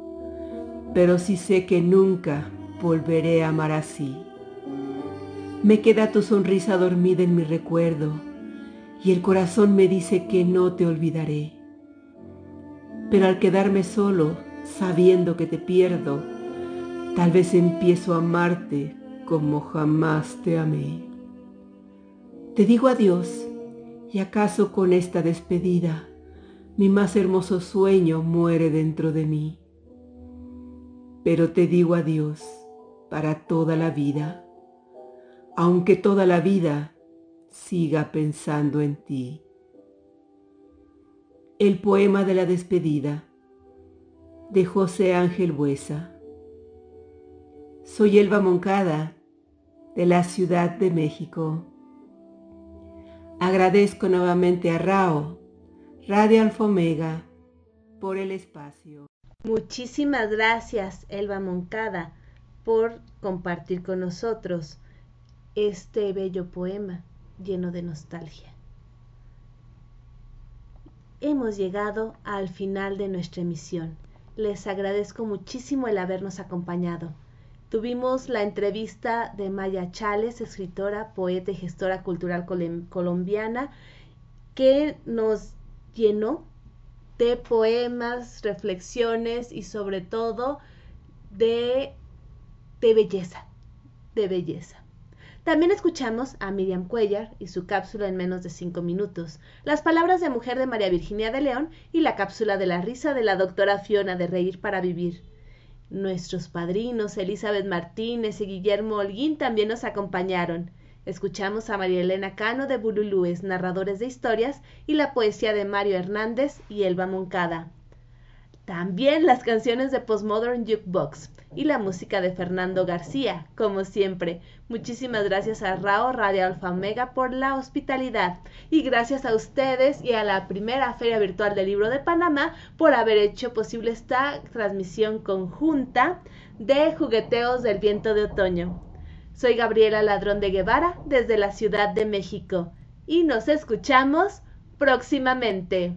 P: pero sí sé que nunca volveré a amar así. Me queda tu sonrisa dormida en mi recuerdo y el corazón me dice que no te olvidaré. Pero al quedarme solo, sabiendo que te pierdo, tal vez empiezo a amarte como jamás te amé. Te digo adiós y acaso con esta despedida mi más hermoso sueño muere dentro de mí pero te digo adiós para toda la vida, aunque toda la vida siga pensando en ti. El poema de la despedida de José Ángel Buesa. Soy Elba Moncada de la Ciudad de México. Agradezco nuevamente a Rao, Radio Alfomega, por el espacio.
A: Muchísimas gracias, Elba Moncada, por compartir con nosotros este bello poema lleno de nostalgia. Hemos llegado al final de nuestra emisión. Les agradezco muchísimo el habernos acompañado. Tuvimos la entrevista de Maya Chales, escritora, poeta y gestora cultural colombiana, que nos llenó de poemas, reflexiones y sobre todo de, de belleza, de belleza. También escuchamos a Miriam Cuellar y su cápsula en menos de cinco minutos, las palabras de mujer de María Virginia de León y la cápsula de la risa de la doctora Fiona de Reír para Vivir. Nuestros padrinos Elizabeth Martínez y Guillermo Holguín también nos acompañaron. Escuchamos a María Elena Cano de Bululúes, narradores de historias, y la poesía de Mario Hernández y Elba Moncada. También las canciones de Postmodern Jukebox y la música de Fernando García, como siempre. Muchísimas gracias a Rao Radio Alfa Omega por la hospitalidad y gracias a ustedes y a la primera Feria Virtual del Libro de Panamá por haber hecho posible esta transmisión conjunta de Jugueteos del Viento de Otoño. Soy Gabriela Ladrón de Guevara desde la Ciudad de México y nos escuchamos próximamente.